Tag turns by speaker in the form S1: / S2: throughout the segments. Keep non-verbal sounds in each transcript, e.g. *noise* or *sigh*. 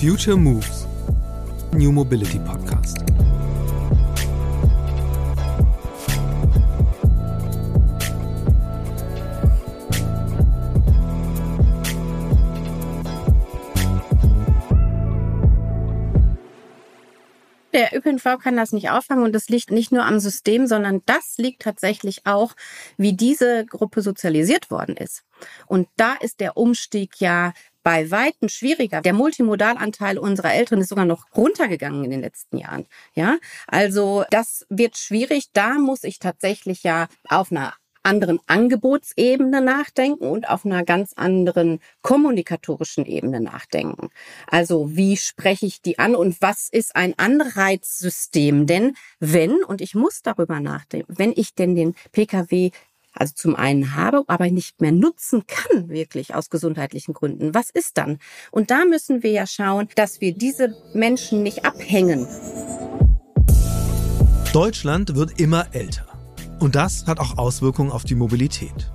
S1: Future Moves, New Mobility Podcast.
S2: Der ÖPNV kann das nicht auffangen und das liegt nicht nur am System, sondern das liegt tatsächlich auch, wie diese Gruppe sozialisiert worden ist. Und da ist der Umstieg ja bei Weitem schwieriger. Der Multimodalanteil unserer Eltern ist sogar noch runtergegangen in den letzten Jahren. Ja, also das wird schwierig. Da muss ich tatsächlich ja auf einer anderen Angebotsebene nachdenken und auf einer ganz anderen kommunikatorischen Ebene nachdenken. Also wie spreche ich die an und was ist ein Anreizsystem? Denn wenn, und ich muss darüber nachdenken, wenn ich denn den Pkw also zum einen habe, aber nicht mehr nutzen kann, wirklich aus gesundheitlichen Gründen. Was ist dann? Und da müssen wir ja schauen, dass wir diese Menschen nicht abhängen.
S1: Deutschland wird immer älter. Und das hat auch Auswirkungen auf die Mobilität.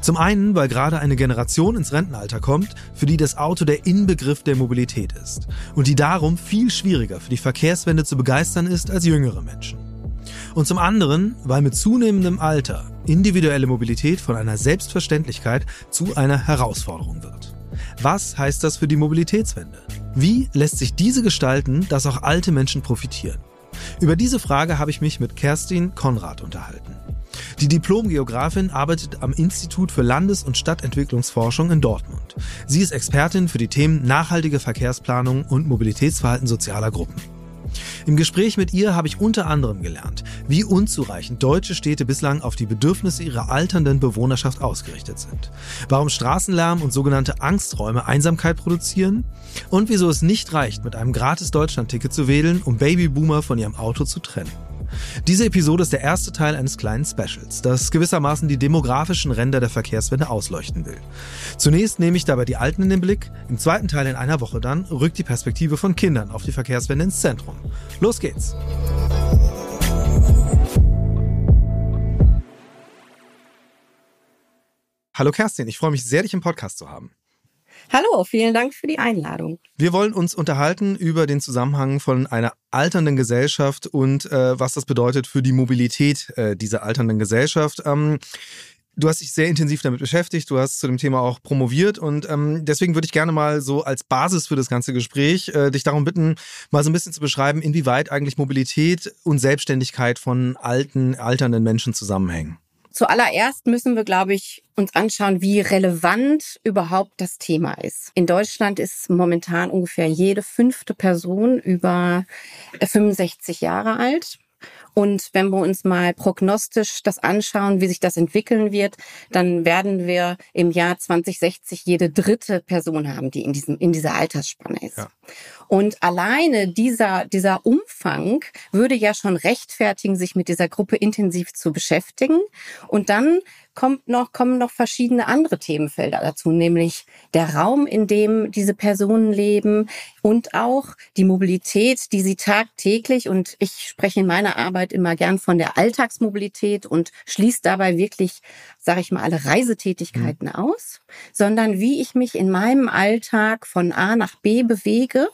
S1: Zum einen, weil gerade eine Generation ins Rentenalter kommt, für die das Auto der Inbegriff der Mobilität ist und die darum viel schwieriger für die Verkehrswende zu begeistern ist als jüngere Menschen. Und zum anderen, weil mit zunehmendem Alter individuelle Mobilität von einer Selbstverständlichkeit zu einer Herausforderung wird. Was heißt das für die Mobilitätswende? Wie lässt sich diese gestalten, dass auch alte Menschen profitieren? Über diese Frage habe ich mich mit Kerstin Konrad unterhalten. Die Diplomgeografin arbeitet am Institut für Landes- und Stadtentwicklungsforschung in Dortmund. Sie ist Expertin für die Themen nachhaltige Verkehrsplanung und Mobilitätsverhalten sozialer Gruppen. Im Gespräch mit ihr habe ich unter anderem gelernt, wie unzureichend deutsche Städte bislang auf die Bedürfnisse ihrer alternden Bewohnerschaft ausgerichtet sind, warum Straßenlärm und sogenannte Angsträume Einsamkeit produzieren und wieso es nicht reicht, mit einem gratis Deutschlandticket zu wählen, um Babyboomer von ihrem Auto zu trennen. Diese Episode ist der erste Teil eines kleinen Specials, das gewissermaßen die demografischen Ränder der Verkehrswende ausleuchten will. Zunächst nehme ich dabei die Alten in den Blick, im zweiten Teil in einer Woche dann rückt die Perspektive von Kindern auf die Verkehrswende ins Zentrum. Los geht's! Hallo Kerstin, ich freue mich sehr, dich im Podcast zu haben.
S2: Hallo, vielen Dank für die Einladung.
S1: Wir wollen uns unterhalten über den Zusammenhang von einer alternden Gesellschaft und äh, was das bedeutet für die Mobilität äh, dieser alternden Gesellschaft. Ähm, Du hast dich sehr intensiv damit beschäftigt, du hast zu dem Thema auch promoviert und ähm, deswegen würde ich gerne mal so als Basis für das ganze Gespräch äh, dich darum bitten, mal so ein bisschen zu beschreiben, inwieweit eigentlich Mobilität und Selbstständigkeit von alten, alternden Menschen zusammenhängen.
S2: Zuallererst müssen wir, glaube ich, uns anschauen, wie relevant überhaupt das Thema ist. In Deutschland ist momentan ungefähr jede fünfte Person über 65 Jahre alt. Und wenn wir uns mal prognostisch das anschauen, wie sich das entwickeln wird, dann werden wir im Jahr 2060 jede dritte Person haben, die in diesem, in dieser Altersspanne ist. Ja. Und alleine dieser, dieser Umfang würde ja schon rechtfertigen, sich mit dieser Gruppe intensiv zu beschäftigen. Und dann kommt noch, kommen noch verschiedene andere Themenfelder dazu, nämlich der Raum, in dem diese Personen leben und auch die Mobilität, die sie tagtäglich, und ich spreche in meiner Arbeit immer gern von der Alltagsmobilität und schließe dabei wirklich, sage ich mal, alle Reisetätigkeiten mhm. aus, sondern wie ich mich in meinem Alltag von A nach B bewege.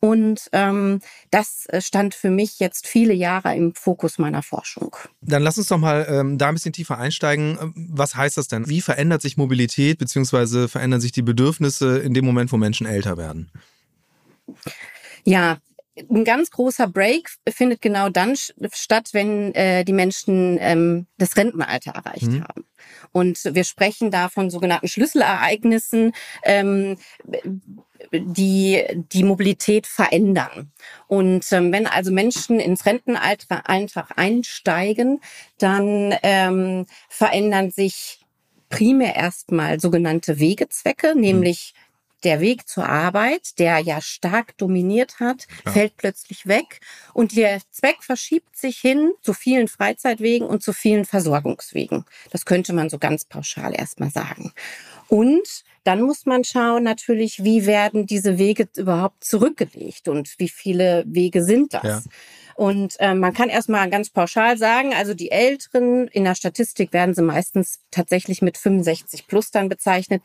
S2: Und ähm, das stand für mich jetzt viele Jahre im Fokus meiner Forschung.
S1: Dann lass uns doch mal ähm, da ein bisschen tiefer einsteigen was heißt das denn? Wie verändert sich Mobilität beziehungsweise verändern sich die Bedürfnisse in dem Moment, wo Menschen älter werden?
S2: Ja, ein ganz großer Break findet genau dann statt, wenn äh, die Menschen ähm, das Rentenalter erreicht mhm. haben. Und wir sprechen da von sogenannten Schlüsselereignissen, ähm, die die Mobilität verändern. Und ähm, wenn also Menschen ins Rentenalter einfach einsteigen, dann ähm, verändern sich primär erstmal sogenannte Wegezwecke, nämlich mhm der Weg zur Arbeit, der ja stark dominiert hat, ja. fällt plötzlich weg und der Zweck verschiebt sich hin zu vielen Freizeitwegen und zu vielen Versorgungswegen. Das könnte man so ganz pauschal erstmal sagen. Und dann muss man schauen natürlich, wie werden diese Wege überhaupt zurückgelegt und wie viele Wege sind das? Ja. Und äh, man kann erstmal ganz pauschal sagen, also die Älteren in der Statistik werden sie meistens tatsächlich mit 65 plus dann bezeichnet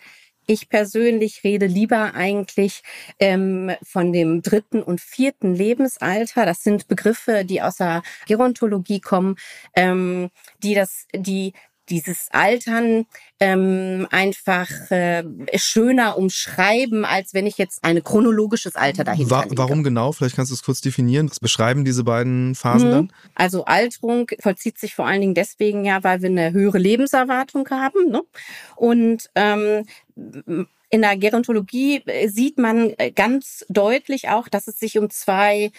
S2: Ich persönlich rede lieber eigentlich ähm, von dem dritten und vierten Lebensalter. Das sind Begriffe, die aus der Gerontologie kommen, ähm, die das, die dieses Altern ähm, einfach äh, schöner umschreiben, als wenn ich jetzt ein chronologisches Alter dahinter War,
S1: Warum genau? Vielleicht kannst du es kurz definieren. Was beschreiben diese beiden Phasen mhm. dann?
S2: Also Alterung vollzieht sich vor allen Dingen deswegen ja, weil wir eine höhere Lebenserwartung haben. Ne? Und ähm, in der Gerontologie sieht man ganz deutlich auch, dass es sich um zwei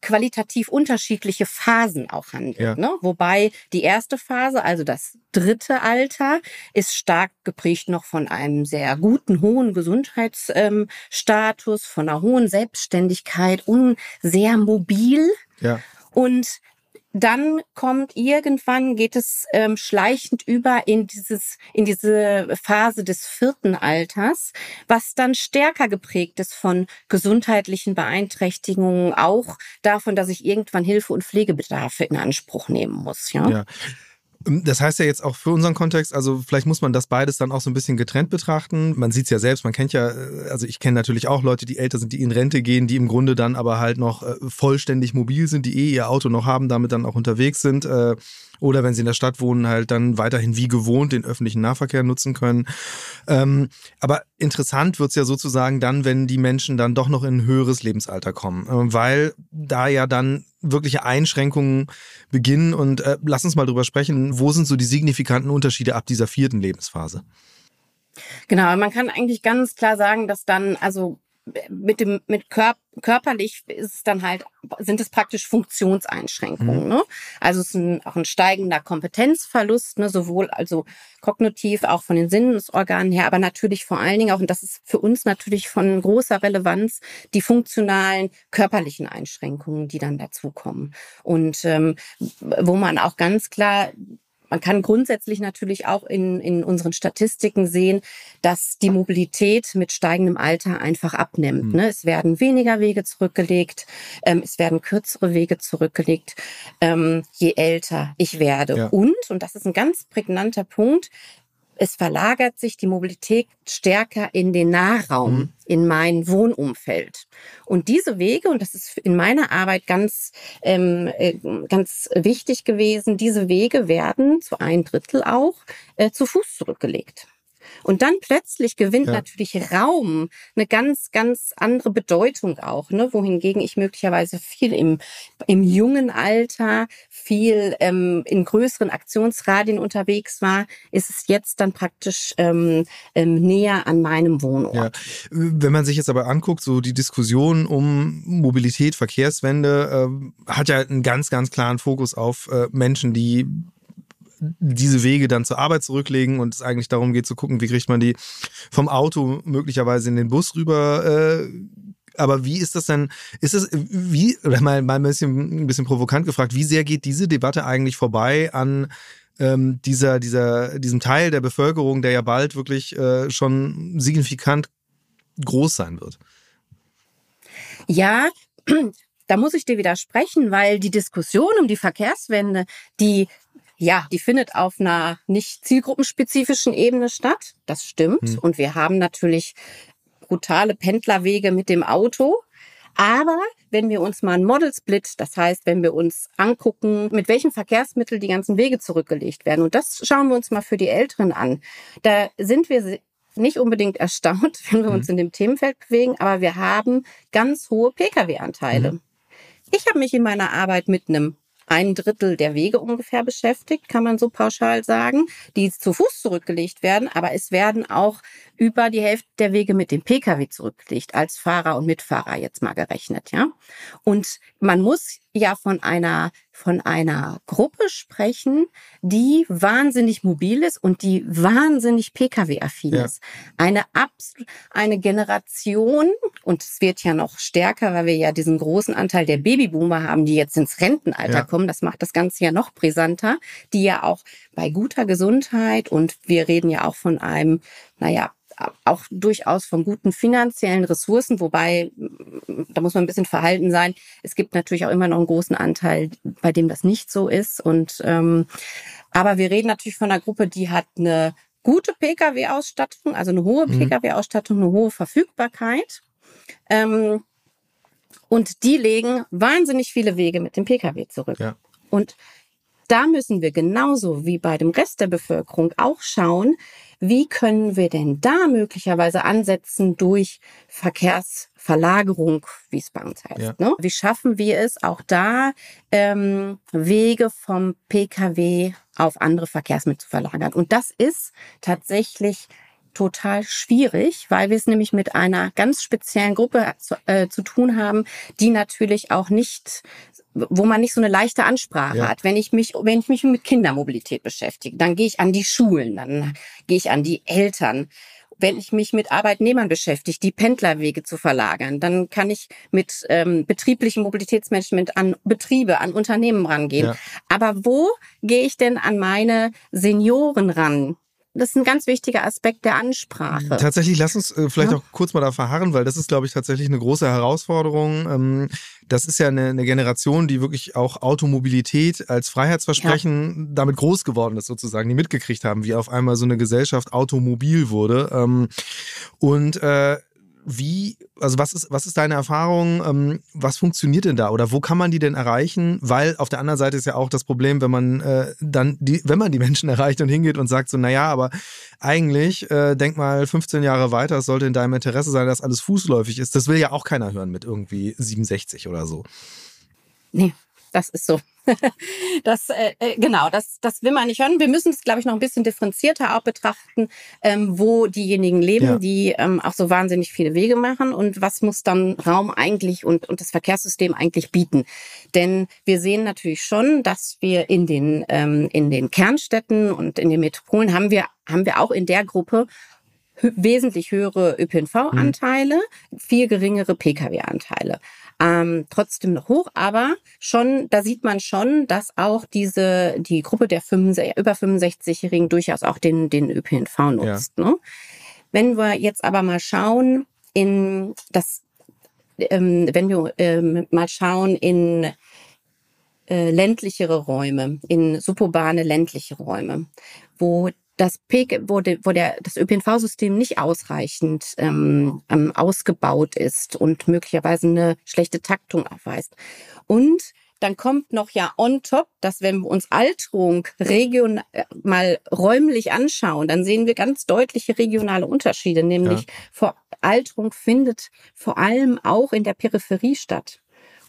S2: qualitativ unterschiedliche Phasen auch handelt. Ja. Ne? Wobei die erste Phase, also das dritte Alter, ist stark geprägt noch von einem sehr guten, hohen Gesundheitsstatus, von einer hohen Selbstständigkeit und sehr mobil. Ja. Und dann kommt irgendwann geht es ähm, schleichend über in dieses in diese Phase des vierten Alters, was dann stärker geprägt ist von gesundheitlichen Beeinträchtigungen, auch davon, dass ich irgendwann Hilfe und Pflegebedarfe in Anspruch nehmen muss. Ja. ja.
S1: Ähm, das heißt ja jetzt auch für unseren Kontext, also vielleicht muss man das beides dann auch so ein bisschen getrennt betrachten. Man sieht es ja selbst, man kennt ja, äh, also ich kenne natürlich auch Leute, die älter sind, die in Rente gehen, die im Grunde dann aber halt noch äh, vollständig mobil sind, die eh ihr Auto noch haben, damit dann auch unterwegs sind. Oder wenn sie in der Stadt wohnen, halt dann weiterhin wie gewohnt den öffentlichen Nahverkehr nutzen können. Ähm, aber interessant wird's ja sozusagen dann, wenn die Menschen dann doch noch in ein höheres Lebensalter kommen, äh, weil da ja dann wirkliche Einschränkungen beginnen. Und äh, lass uns mal drüber sprechen, wo sind so die signifikanten Unterschiede ab dieser vierten Lebensphase?
S2: Genau, man kann eigentlich ganz klar sagen, dass dann also mit dem mit Kör körperlich ist es dann halt sind es praktisch Funktionseinschränkungen. Mhm. Ne? Also es ist ein, auch ein steigender Kompetenzverlust, ne? sowohl also kognitiv auch von den Sinnesorganen her, aber natürlich vor allen Dingen auch und das ist für uns natürlich von großer Relevanz die funktionalen körperlichen Einschränkungen, die dann dazukommen und ähm, wo man auch ganz klar man kann grundsätzlich natürlich auch in, in unseren Statistiken sehen, dass die Mobilität mit steigendem Alter einfach abnimmt. Mhm. Ne? Es werden weniger Wege zurückgelegt, ähm, es werden kürzere Wege zurückgelegt, ähm, je älter ich werde. Ja. Und, und das ist ein ganz prägnanter Punkt, es verlagert sich die Mobilität stärker in den Nahraum, mhm. in mein Wohnumfeld. Und diese Wege, und das ist in meiner Arbeit ganz, ähm, äh, ganz wichtig gewesen, diese Wege werden zu ein Drittel auch äh, zu Fuß zurückgelegt. Und dann plötzlich gewinnt ja. natürlich Raum eine ganz, ganz andere Bedeutung auch, ne? wohingegen ich möglicherweise viel im, im jungen Alter, viel ähm, in größeren Aktionsradien unterwegs war, ist es jetzt dann praktisch ähm, ähm, näher an meinem Wohnort. Ja.
S1: Wenn man sich jetzt aber anguckt, so die Diskussion um Mobilität, Verkehrswende, äh, hat ja einen ganz, ganz klaren Fokus auf äh, Menschen, die diese Wege dann zur Arbeit zurücklegen und es eigentlich darum geht zu gucken, wie kriegt man die vom Auto möglicherweise in den Bus rüber. Äh, aber wie ist das denn, ist es, wie, oder mal, mal ein bisschen, ein bisschen provokant gefragt, wie sehr geht diese Debatte eigentlich vorbei an ähm, dieser, dieser, diesem Teil der Bevölkerung, der ja bald wirklich äh, schon signifikant groß sein wird?
S2: Ja, *clears throat* da muss ich dir widersprechen, weil die Diskussion um die Verkehrswende, die ja, die findet auf einer nicht zielgruppenspezifischen Ebene statt. Das stimmt. Hm. Und wir haben natürlich brutale Pendlerwege mit dem Auto. Aber wenn wir uns mal einen Model Split, das heißt, wenn wir uns angucken, mit welchen Verkehrsmitteln die ganzen Wege zurückgelegt werden, und das schauen wir uns mal für die Älteren an, da sind wir nicht unbedingt erstaunt, *laughs* wenn wir uns hm. in dem Themenfeld bewegen, aber wir haben ganz hohe Pkw-Anteile. Mhm. Ich habe mich in meiner Arbeit mit einem ein Drittel der Wege ungefähr beschäftigt, kann man so pauschal sagen, die zu Fuß zurückgelegt werden. Aber es werden auch über die Hälfte der Wege mit dem Pkw zurückgelegt, als Fahrer und Mitfahrer jetzt mal gerechnet, ja. Und man muss ja von einer, von einer Gruppe sprechen, die wahnsinnig mobil ist und die wahnsinnig Pkw-affin ja. ist. Eine, eine Generation, und es wird ja noch stärker, weil wir ja diesen großen Anteil der Babyboomer haben, die jetzt ins Rentenalter ja. kommen. Das macht das Ganze ja noch brisanter, die ja auch bei guter Gesundheit und wir reden ja auch von einem, naja, auch durchaus von guten finanziellen Ressourcen, wobei da muss man ein bisschen verhalten sein. Es gibt natürlich auch immer noch einen großen Anteil, bei dem das nicht so ist. Und ähm, aber wir reden natürlich von einer Gruppe, die hat eine gute Pkw-Ausstattung, also eine hohe mhm. Pkw-Ausstattung, eine hohe Verfügbarkeit. Ähm, und die legen wahnsinnig viele Wege mit dem Pkw zurück. Ja. Und da müssen wir genauso wie bei dem Rest der Bevölkerung auch schauen, wie können wir denn da möglicherweise ansetzen durch Verkehrsverlagerung, wie es bei uns heißt. Ja. Ne? Wie schaffen wir es auch da, ähm, Wege vom Pkw auf andere Verkehrsmittel zu verlagern? Und das ist tatsächlich total schwierig, weil wir es nämlich mit einer ganz speziellen Gruppe zu, äh, zu tun haben, die natürlich auch nicht wo man nicht so eine leichte Ansprache ja. hat. Wenn ich mich, wenn ich mich mit Kindermobilität beschäftige, dann gehe ich an die Schulen, dann gehe ich an die Eltern. Wenn ich mich mit Arbeitnehmern beschäftige, die Pendlerwege zu verlagern, dann kann ich mit ähm, betrieblichem Mobilitätsmanagement an Betriebe, an Unternehmen rangehen. Ja. Aber wo gehe ich denn an meine Senioren ran? Das ist ein ganz wichtiger Aspekt der Ansprache.
S1: Tatsächlich, lass uns äh, vielleicht ja. auch kurz mal da verharren, weil das ist, glaube ich, tatsächlich eine große Herausforderung. Ähm, das ist ja eine, eine, Generation, die wirklich auch Automobilität als Freiheitsversprechen ja. damit groß geworden ist, sozusagen, die mitgekriegt haben, wie auf einmal so eine Gesellschaft automobil wurde. Ähm, und äh, wie, also was ist, was ist deine Erfahrung? Ähm, was funktioniert denn da oder wo kann man die denn erreichen? Weil auf der anderen Seite ist ja auch das Problem, wenn man äh, dann die, wenn man die *laughs* Menschen erreicht und hingeht und sagt so, naja, aber eigentlich, äh, denk mal 15 Jahre weiter, es sollte in deinem Interesse sein, dass alles fußläufig ist. Das will ja auch keiner hören mit irgendwie 67 oder so.
S2: Nee, das ist so. *laughs* das äh, äh, genau, das das will man nicht hören. Wir müssen es, glaube ich, noch ein bisschen differenzierter auch betrachten, ähm, wo diejenigen leben, ja. die ähm, auch so wahnsinnig viele Wege machen und was muss dann Raum eigentlich und und das Verkehrssystem eigentlich bieten. Denn wir sehen natürlich schon, dass wir in den ähm, in den Kernstädten und in den Metropolen haben wir haben wir auch in der Gruppe wesentlich höhere ÖPNV-Anteile, mhm. viel geringere Pkw-Anteile ähm, trotzdem noch hoch, aber schon, da sieht man schon, dass auch diese, die Gruppe der 65, über 65-Jährigen durchaus auch den, den ÖPNV nutzt. Ja. Ne? Wenn wir jetzt aber mal schauen in das, ähm, wenn wir ähm, mal schauen in äh, ländlichere Räume, in suburbane ländliche Räume, wo das PK, wo, de, wo der, das ÖPNV-System nicht ausreichend ähm, ähm, ausgebaut ist und möglicherweise eine schlechte Taktung aufweist. Und dann kommt noch ja on top, dass wenn wir uns Alterung regional äh, mal räumlich anschauen, dann sehen wir ganz deutliche regionale Unterschiede, nämlich ja. vor Alterung findet vor allem auch in der Peripherie statt.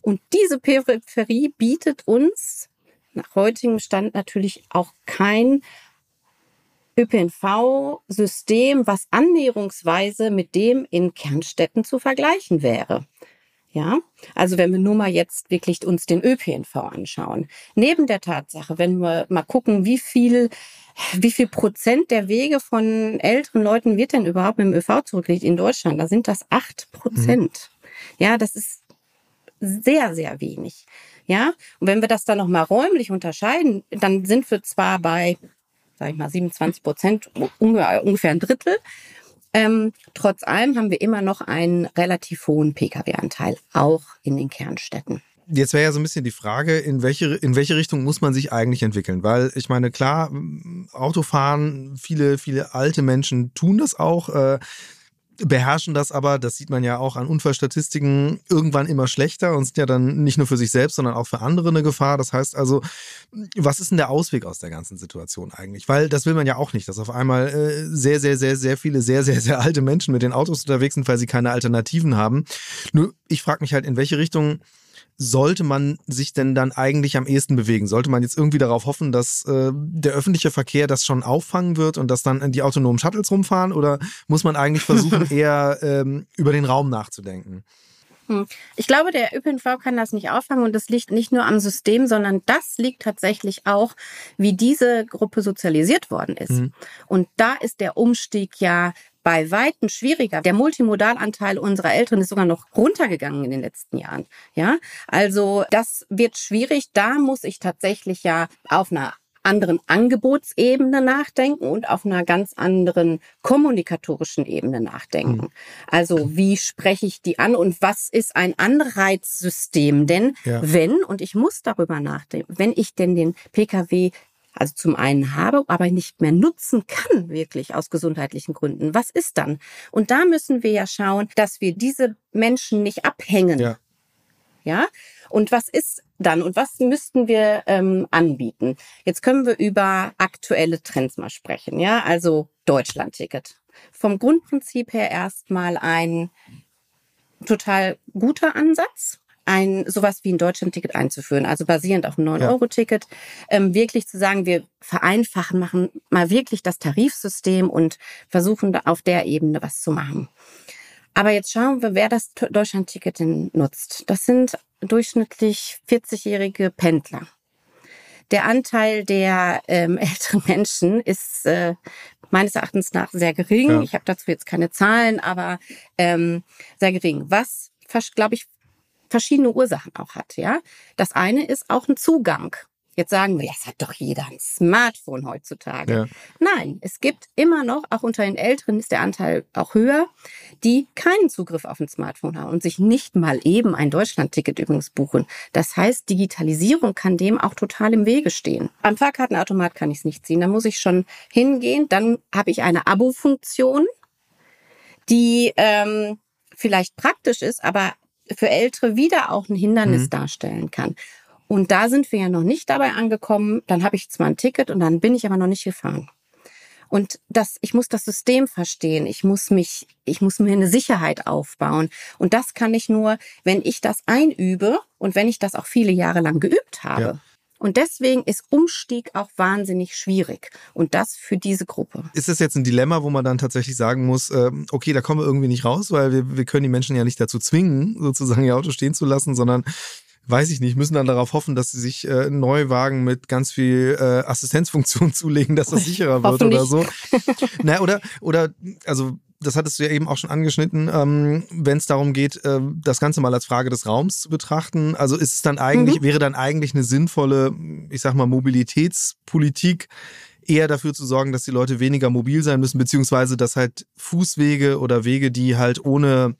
S2: Und diese Peripherie bietet uns nach heutigem Stand natürlich auch kein ÖPNV-System, was annäherungsweise mit dem in Kernstädten zu vergleichen wäre. Ja, also wenn wir nur mal jetzt wirklich uns den ÖPNV anschauen. Neben der Tatsache, wenn wir mal gucken, wie viel, wie viel Prozent der Wege von älteren Leuten wird denn überhaupt mit dem ÖV zurückgelegt in Deutschland, da sind das acht Prozent. Mhm. Ja, das ist sehr, sehr wenig. Ja, und wenn wir das dann nochmal räumlich unterscheiden, dann sind wir zwar bei sage ich mal, 27 Prozent, ungefähr ein Drittel. Ähm, trotz allem haben wir immer noch einen relativ hohen Pkw-Anteil, auch in den Kernstädten.
S1: Jetzt wäre ja so ein bisschen die Frage, in welche, in welche Richtung muss man sich eigentlich entwickeln? Weil ich meine, klar, Autofahren, viele, viele alte Menschen tun das auch. Äh, beherrschen das aber, das sieht man ja auch an Unfallstatistiken, irgendwann immer schlechter und sind ja dann nicht nur für sich selbst, sondern auch für andere eine Gefahr. Das heißt also, was ist denn der Ausweg aus der ganzen Situation eigentlich? Weil das will man ja auch nicht, dass auf einmal äh, sehr, sehr, sehr, sehr viele sehr, sehr, sehr alte Menschen mit den Autos unterwegs sind, weil sie keine Alternativen haben. Nur ich frage mich halt, in welche Richtung sollte man sich denn dann eigentlich am ehesten bewegen? Sollte man jetzt irgendwie darauf hoffen, dass äh, der öffentliche Verkehr das schon auffangen wird und dass dann die autonomen Shuttles rumfahren? Oder muss man eigentlich versuchen, *laughs* eher ähm, über den Raum nachzudenken?
S2: Hm. Ich glaube, der ÖPNV kann das nicht auffangen und das liegt nicht nur am System, sondern das liegt tatsächlich auch, wie diese Gruppe sozialisiert worden ist. Mhm. Und da ist der Umstieg ja bei Weitem schwieriger. Der Multimodalanteil unserer Eltern ist sogar noch runtergegangen in den letzten Jahren. Ja, also das wird schwierig. Da muss ich tatsächlich ja auf einer anderen Angebotsebene nachdenken und auf einer ganz anderen kommunikatorischen Ebene nachdenken. Mhm. Also wie spreche ich die an und was ist ein Anreizsystem? Denn ja. wenn, und ich muss darüber nachdenken, wenn ich denn den Pkw also zum einen habe, aber nicht mehr nutzen kann, wirklich aus gesundheitlichen Gründen, was ist dann? Und da müssen wir ja schauen, dass wir diese Menschen nicht abhängen. Ja. Ja. Und was ist dann und was müssten wir ähm, anbieten? Jetzt können wir über aktuelle Trends mal sprechen. Ja, also Deutschland-Ticket. Vom Grundprinzip her erstmal ein total guter Ansatz ein sowas wie ein Deutschland-Ticket einzuführen, also basierend auf einem 9-Euro-Ticket, ähm, wirklich zu sagen, wir vereinfachen, machen mal wirklich das Tarifsystem und versuchen auf der Ebene was zu machen. Aber jetzt schauen wir, wer das Deutschland-Ticket denn nutzt. Das sind durchschnittlich 40-jährige Pendler. Der Anteil der ähm, *laughs* älteren Menschen ist äh, meines Erachtens nach sehr gering. Ja. Ich habe dazu jetzt keine Zahlen, aber ähm, sehr gering. Was, glaube ich, verschiedene Ursachen auch hat, ja. Das eine ist auch ein Zugang. Jetzt sagen wir, ja, es hat doch jeder ein Smartphone heutzutage. Ja. Nein, es gibt immer noch, auch unter den Älteren ist der Anteil auch höher, die keinen Zugriff auf ein Smartphone haben und sich nicht mal eben ein Deutschlandticket übrigens buchen. Das heißt, Digitalisierung kann dem auch total im Wege stehen. Am Fahrkartenautomat kann ich es nicht ziehen. Da muss ich schon hingehen. Dann habe ich eine Abo-Funktion, die ähm, vielleicht praktisch ist, aber für Ältere wieder auch ein Hindernis mhm. darstellen kann. Und da sind wir ja noch nicht dabei angekommen. Dann habe ich zwar ein Ticket und dann bin ich aber noch nicht gefahren. Und das, ich muss das System verstehen. Ich muss mich, ich muss mir eine Sicherheit aufbauen. Und das kann ich nur, wenn ich das einübe und wenn ich das auch viele Jahre lang geübt habe. Ja. Und deswegen ist Umstieg auch wahnsinnig schwierig. Und das für diese Gruppe.
S1: Ist das jetzt ein Dilemma, wo man dann tatsächlich sagen muss, äh, okay, da kommen wir irgendwie nicht raus, weil wir, wir können die Menschen ja nicht dazu zwingen, *laughs* sozusagen ihr Auto stehen zu lassen, sondern weiß ich nicht, müssen dann darauf hoffen, dass sie sich äh, Neuwagen mit ganz viel äh, Assistenzfunktion *laughs* zulegen, dass das sicherer wird oder so. Na, oder, oder, also das hattest du ja eben auch schon angeschnitten, ähm, wenn es darum geht, äh, das Ganze mal als Frage des Raums zu betrachten. Also ist es dann eigentlich, mhm. wäre dann eigentlich eine sinnvolle, ich sag mal, Mobilitätspolitik, eher dafür zu sorgen, dass die Leute weniger mobil sein müssen, beziehungsweise dass halt Fußwege oder Wege, die halt ohne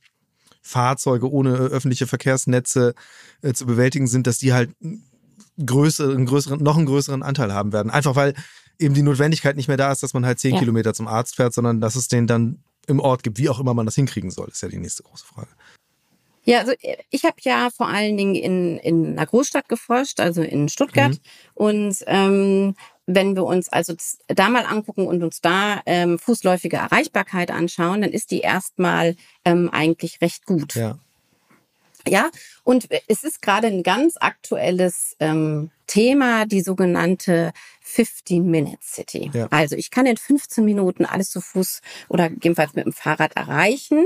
S1: Fahrzeuge, ohne öffentliche Verkehrsnetze äh, zu bewältigen sind, dass die halt größere, einen größeren, noch einen größeren Anteil haben werden. Einfach weil eben die Notwendigkeit nicht mehr da ist, dass man halt zehn ja. Kilometer zum Arzt fährt, sondern dass es den dann im Ort gibt, wie auch immer man das hinkriegen soll, ist ja die nächste große Frage.
S2: Ja, also äh, ich habe ja vor allen Dingen in, in einer Großstadt geforscht, also in Stuttgart. Mhm. Und ähm, wenn wir uns also da mal angucken und uns da ähm, fußläufige Erreichbarkeit anschauen, dann ist die erstmal ähm, eigentlich recht gut. Ja. Ja, und es ist gerade ein ganz aktuelles ähm, Thema, die sogenannte 15-Minute-City. Ja. Also ich kann in 15 Minuten alles zu Fuß oder jedenfalls mit dem Fahrrad erreichen.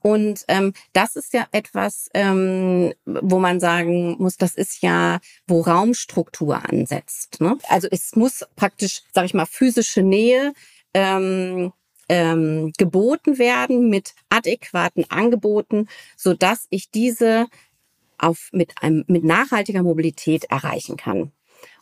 S2: Und ähm, das ist ja etwas, ähm, wo man sagen muss, das ist ja, wo Raumstruktur ansetzt. Ne? Also es muss praktisch, sage ich mal, physische Nähe ähm, ähm, geboten werden mit adäquaten Angeboten, so dass ich diese auf, mit, einem, mit nachhaltiger Mobilität erreichen kann.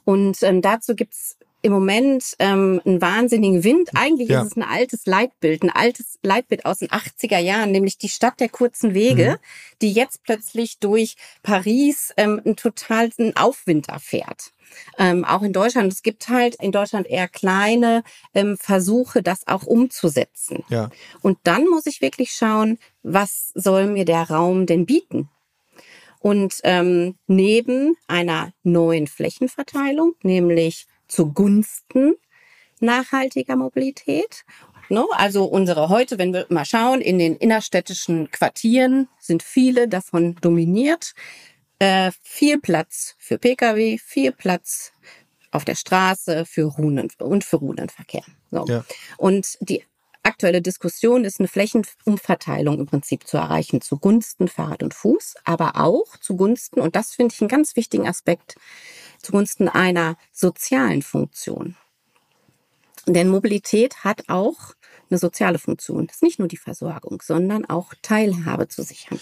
S2: Und ähm, dazu gibt's im Moment ähm, einen wahnsinnigen Wind. Eigentlich ja. ist es ein altes Leitbild, ein altes Leitbild aus den 80er Jahren, nämlich die Stadt der kurzen Wege, mhm. die jetzt plötzlich durch Paris ähm, einen totalen Aufwind erfährt. Ähm, auch in Deutschland. Es gibt halt in Deutschland eher kleine ähm, Versuche, das auch umzusetzen. Ja. Und dann muss ich wirklich schauen, was soll mir der Raum denn bieten? Und ähm, neben einer neuen Flächenverteilung, nämlich zugunsten nachhaltiger Mobilität. No, also unsere heute, wenn wir mal schauen, in den innerstädtischen Quartieren sind viele davon dominiert. Äh, viel Platz für Pkw, viel Platz auf der Straße für Runen und für Runenverkehr. So. Ja. Und die aktuelle Diskussion ist eine Flächenumverteilung im Prinzip zu erreichen zugunsten Fahrrad und Fuß, aber auch zugunsten, und das finde ich einen ganz wichtigen Aspekt, zugunsten einer sozialen Funktion. Denn Mobilität hat auch eine soziale Funktion. Das ist nicht nur die Versorgung, sondern auch Teilhabe zu sichern.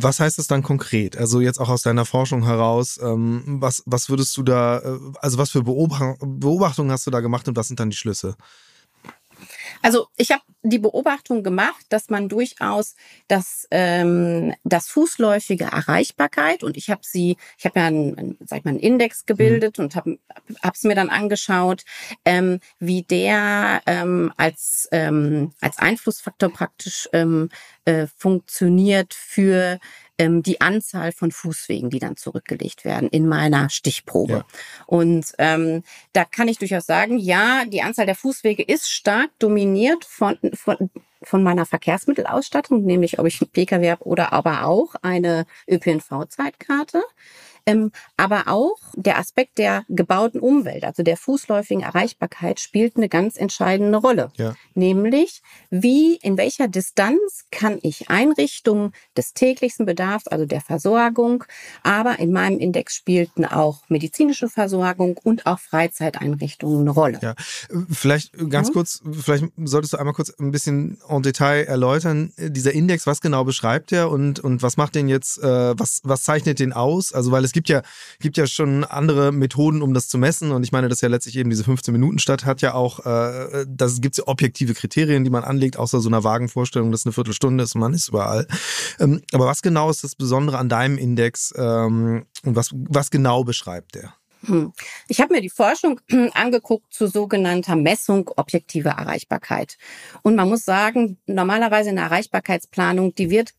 S1: Was heißt das dann konkret? Also jetzt auch aus deiner Forschung heraus, ähm, was, was würdest du da, äh, also was für Beobachtungen hast du da gemacht und was sind dann die Schlüsse?
S2: Also ich habe die Beobachtung gemacht, dass man durchaus das, ähm, das fußläufige Erreichbarkeit und ich habe sie, ich habe ja einen, sag ich mal, einen Index gebildet mhm. und habe es mir dann angeschaut, ähm, wie der ähm, als ähm, als Einflussfaktor praktisch ähm, äh, funktioniert für ähm, die Anzahl von Fußwegen, die dann zurückgelegt werden in meiner Stichprobe. Ja. Und ähm, da kann ich durchaus sagen, ja, die Anzahl der Fußwege ist stark dominiert von, von von meiner Verkehrsmittelausstattung, nämlich ob ich einen Pkw habe oder aber auch eine ÖPNV-Zeitkarte ähm, aber auch der Aspekt der gebauten Umwelt, also der fußläufigen Erreichbarkeit, spielt eine ganz entscheidende Rolle. Ja. Nämlich, wie, in welcher Distanz kann ich Einrichtungen des täglichsten Bedarfs, also der Versorgung, aber in meinem Index spielten auch medizinische Versorgung und auch Freizeiteinrichtungen eine Rolle.
S1: Ja, vielleicht ganz ja. kurz, vielleicht solltest du einmal kurz ein bisschen en Detail erläutern, dieser Index, was genau beschreibt er und, und was macht den jetzt, äh, was, was zeichnet den aus? Also, weil es gibt ja, gibt ja schon andere Methoden, um das zu messen. Und ich meine, dass ja letztlich eben diese 15 Minuten statt hat ja auch, äh, das gibt ja objektive Kriterien, die man anlegt, außer so einer vagen Vorstellung, dass eine Viertelstunde ist, man ist überall. Ähm, aber was genau ist das Besondere an deinem Index ähm, und was, was genau beschreibt der?
S2: Hm. Ich habe mir die Forschung *clears throat* angeguckt zu sogenannter Messung objektiver Erreichbarkeit. Und man muss sagen, normalerweise eine Erreichbarkeitsplanung, die wird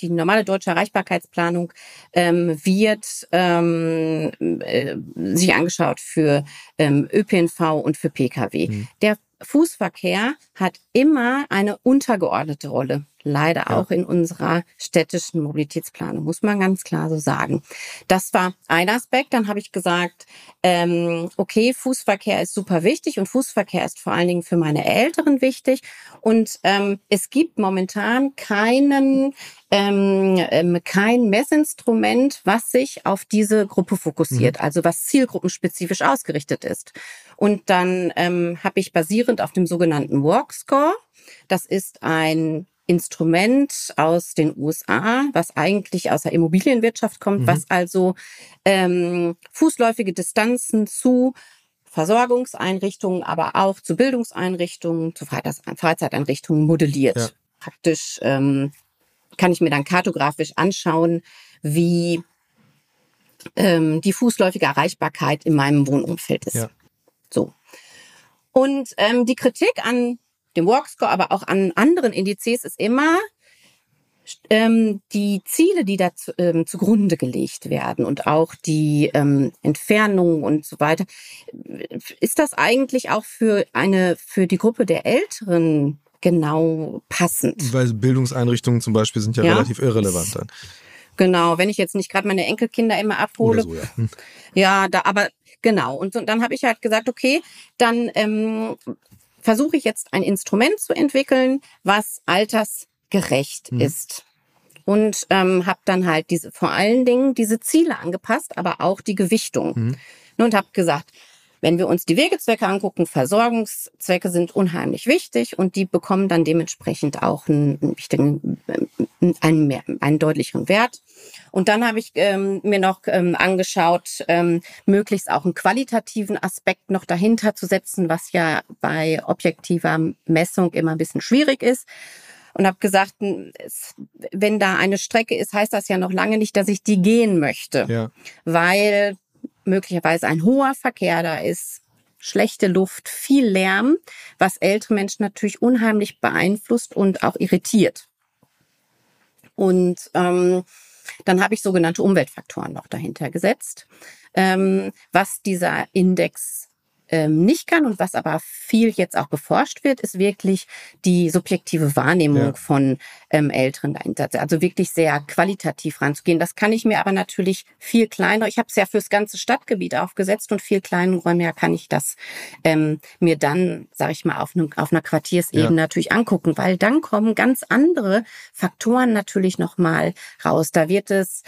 S2: die normale deutsche Erreichbarkeitsplanung ähm, wird ähm, äh, sich angeschaut für ähm, ÖPNV und für Pkw. Mhm. Der Fußverkehr hat immer eine untergeordnete Rolle leider ja. auch in unserer städtischen Mobilitätsplanung, muss man ganz klar so sagen. Das war ein Aspekt. Dann habe ich gesagt, ähm, okay, Fußverkehr ist super wichtig und Fußverkehr ist vor allen Dingen für meine Älteren wichtig. Und ähm, es gibt momentan keinen ähm, ähm, kein Messinstrument, was sich auf diese Gruppe fokussiert, mhm. also was zielgruppenspezifisch ausgerichtet ist. Und dann ähm, habe ich basierend auf dem sogenannten Walk Score, das ist ein Instrument aus den USA, was eigentlich aus der Immobilienwirtschaft kommt, mhm. was also ähm, fußläufige Distanzen zu Versorgungseinrichtungen, aber auch zu Bildungseinrichtungen, zu Freizeiteinrichtungen modelliert. Ja. Praktisch ähm, kann ich mir dann kartografisch anschauen, wie ähm, die fußläufige Erreichbarkeit in meinem Wohnumfeld ist. Ja. So. Und ähm, die Kritik an dem Walkscore, aber auch an anderen Indizes ist immer ähm, die Ziele, die da zu, ähm, zugrunde gelegt werden und auch die ähm, Entfernung und so weiter. Ist das eigentlich auch für eine für die Gruppe der Älteren genau passend?
S1: Weil Bildungseinrichtungen zum Beispiel sind ja, ja? relativ irrelevant dann.
S2: Genau, wenn ich jetzt nicht gerade meine Enkelkinder immer abhole. So, ja. Hm. ja, da, aber genau. Und, so, dann habe ich halt gesagt, okay, dann ähm, versuche ich jetzt ein Instrument zu entwickeln, was altersgerecht mhm. ist. Und ähm, habe dann halt diese vor allen Dingen diese Ziele angepasst, aber auch die Gewichtung. Mhm. Und habe gesagt, wenn wir uns die Wegezwecke angucken, Versorgungszwecke sind unheimlich wichtig und die bekommen dann dementsprechend auch einen, wichtigen, einen, mehr, einen deutlicheren Wert. Und dann habe ich ähm, mir noch ähm, angeschaut, ähm, möglichst auch einen qualitativen Aspekt noch dahinter zu setzen, was ja bei objektiver Messung immer ein bisschen schwierig ist und habe gesagt, es, wenn da eine Strecke ist, heißt das ja noch lange nicht, dass ich die gehen möchte, ja. weil möglicherweise ein hoher Verkehr da ist, schlechte Luft, viel Lärm, was ältere Menschen natürlich unheimlich beeinflusst und auch irritiert. Und ähm, dann habe ich sogenannte Umweltfaktoren noch dahinter gesetzt, ähm, was dieser Index ähm, nicht kann und was aber viel jetzt auch beforscht wird, ist wirklich die subjektive Wahrnehmung ja. von ähm, Älteren dahinter. Also wirklich sehr qualitativ ranzugehen. Das kann ich mir aber natürlich viel kleiner. Ich habe es ja fürs ganze Stadtgebiet aufgesetzt und viel kleinräumiger kann ich das ähm, mir dann, sage ich mal, auf, ne, auf einer Quartiersebene ja. natürlich angucken, weil dann kommen ganz andere Faktoren natürlich nochmal raus. Da wird es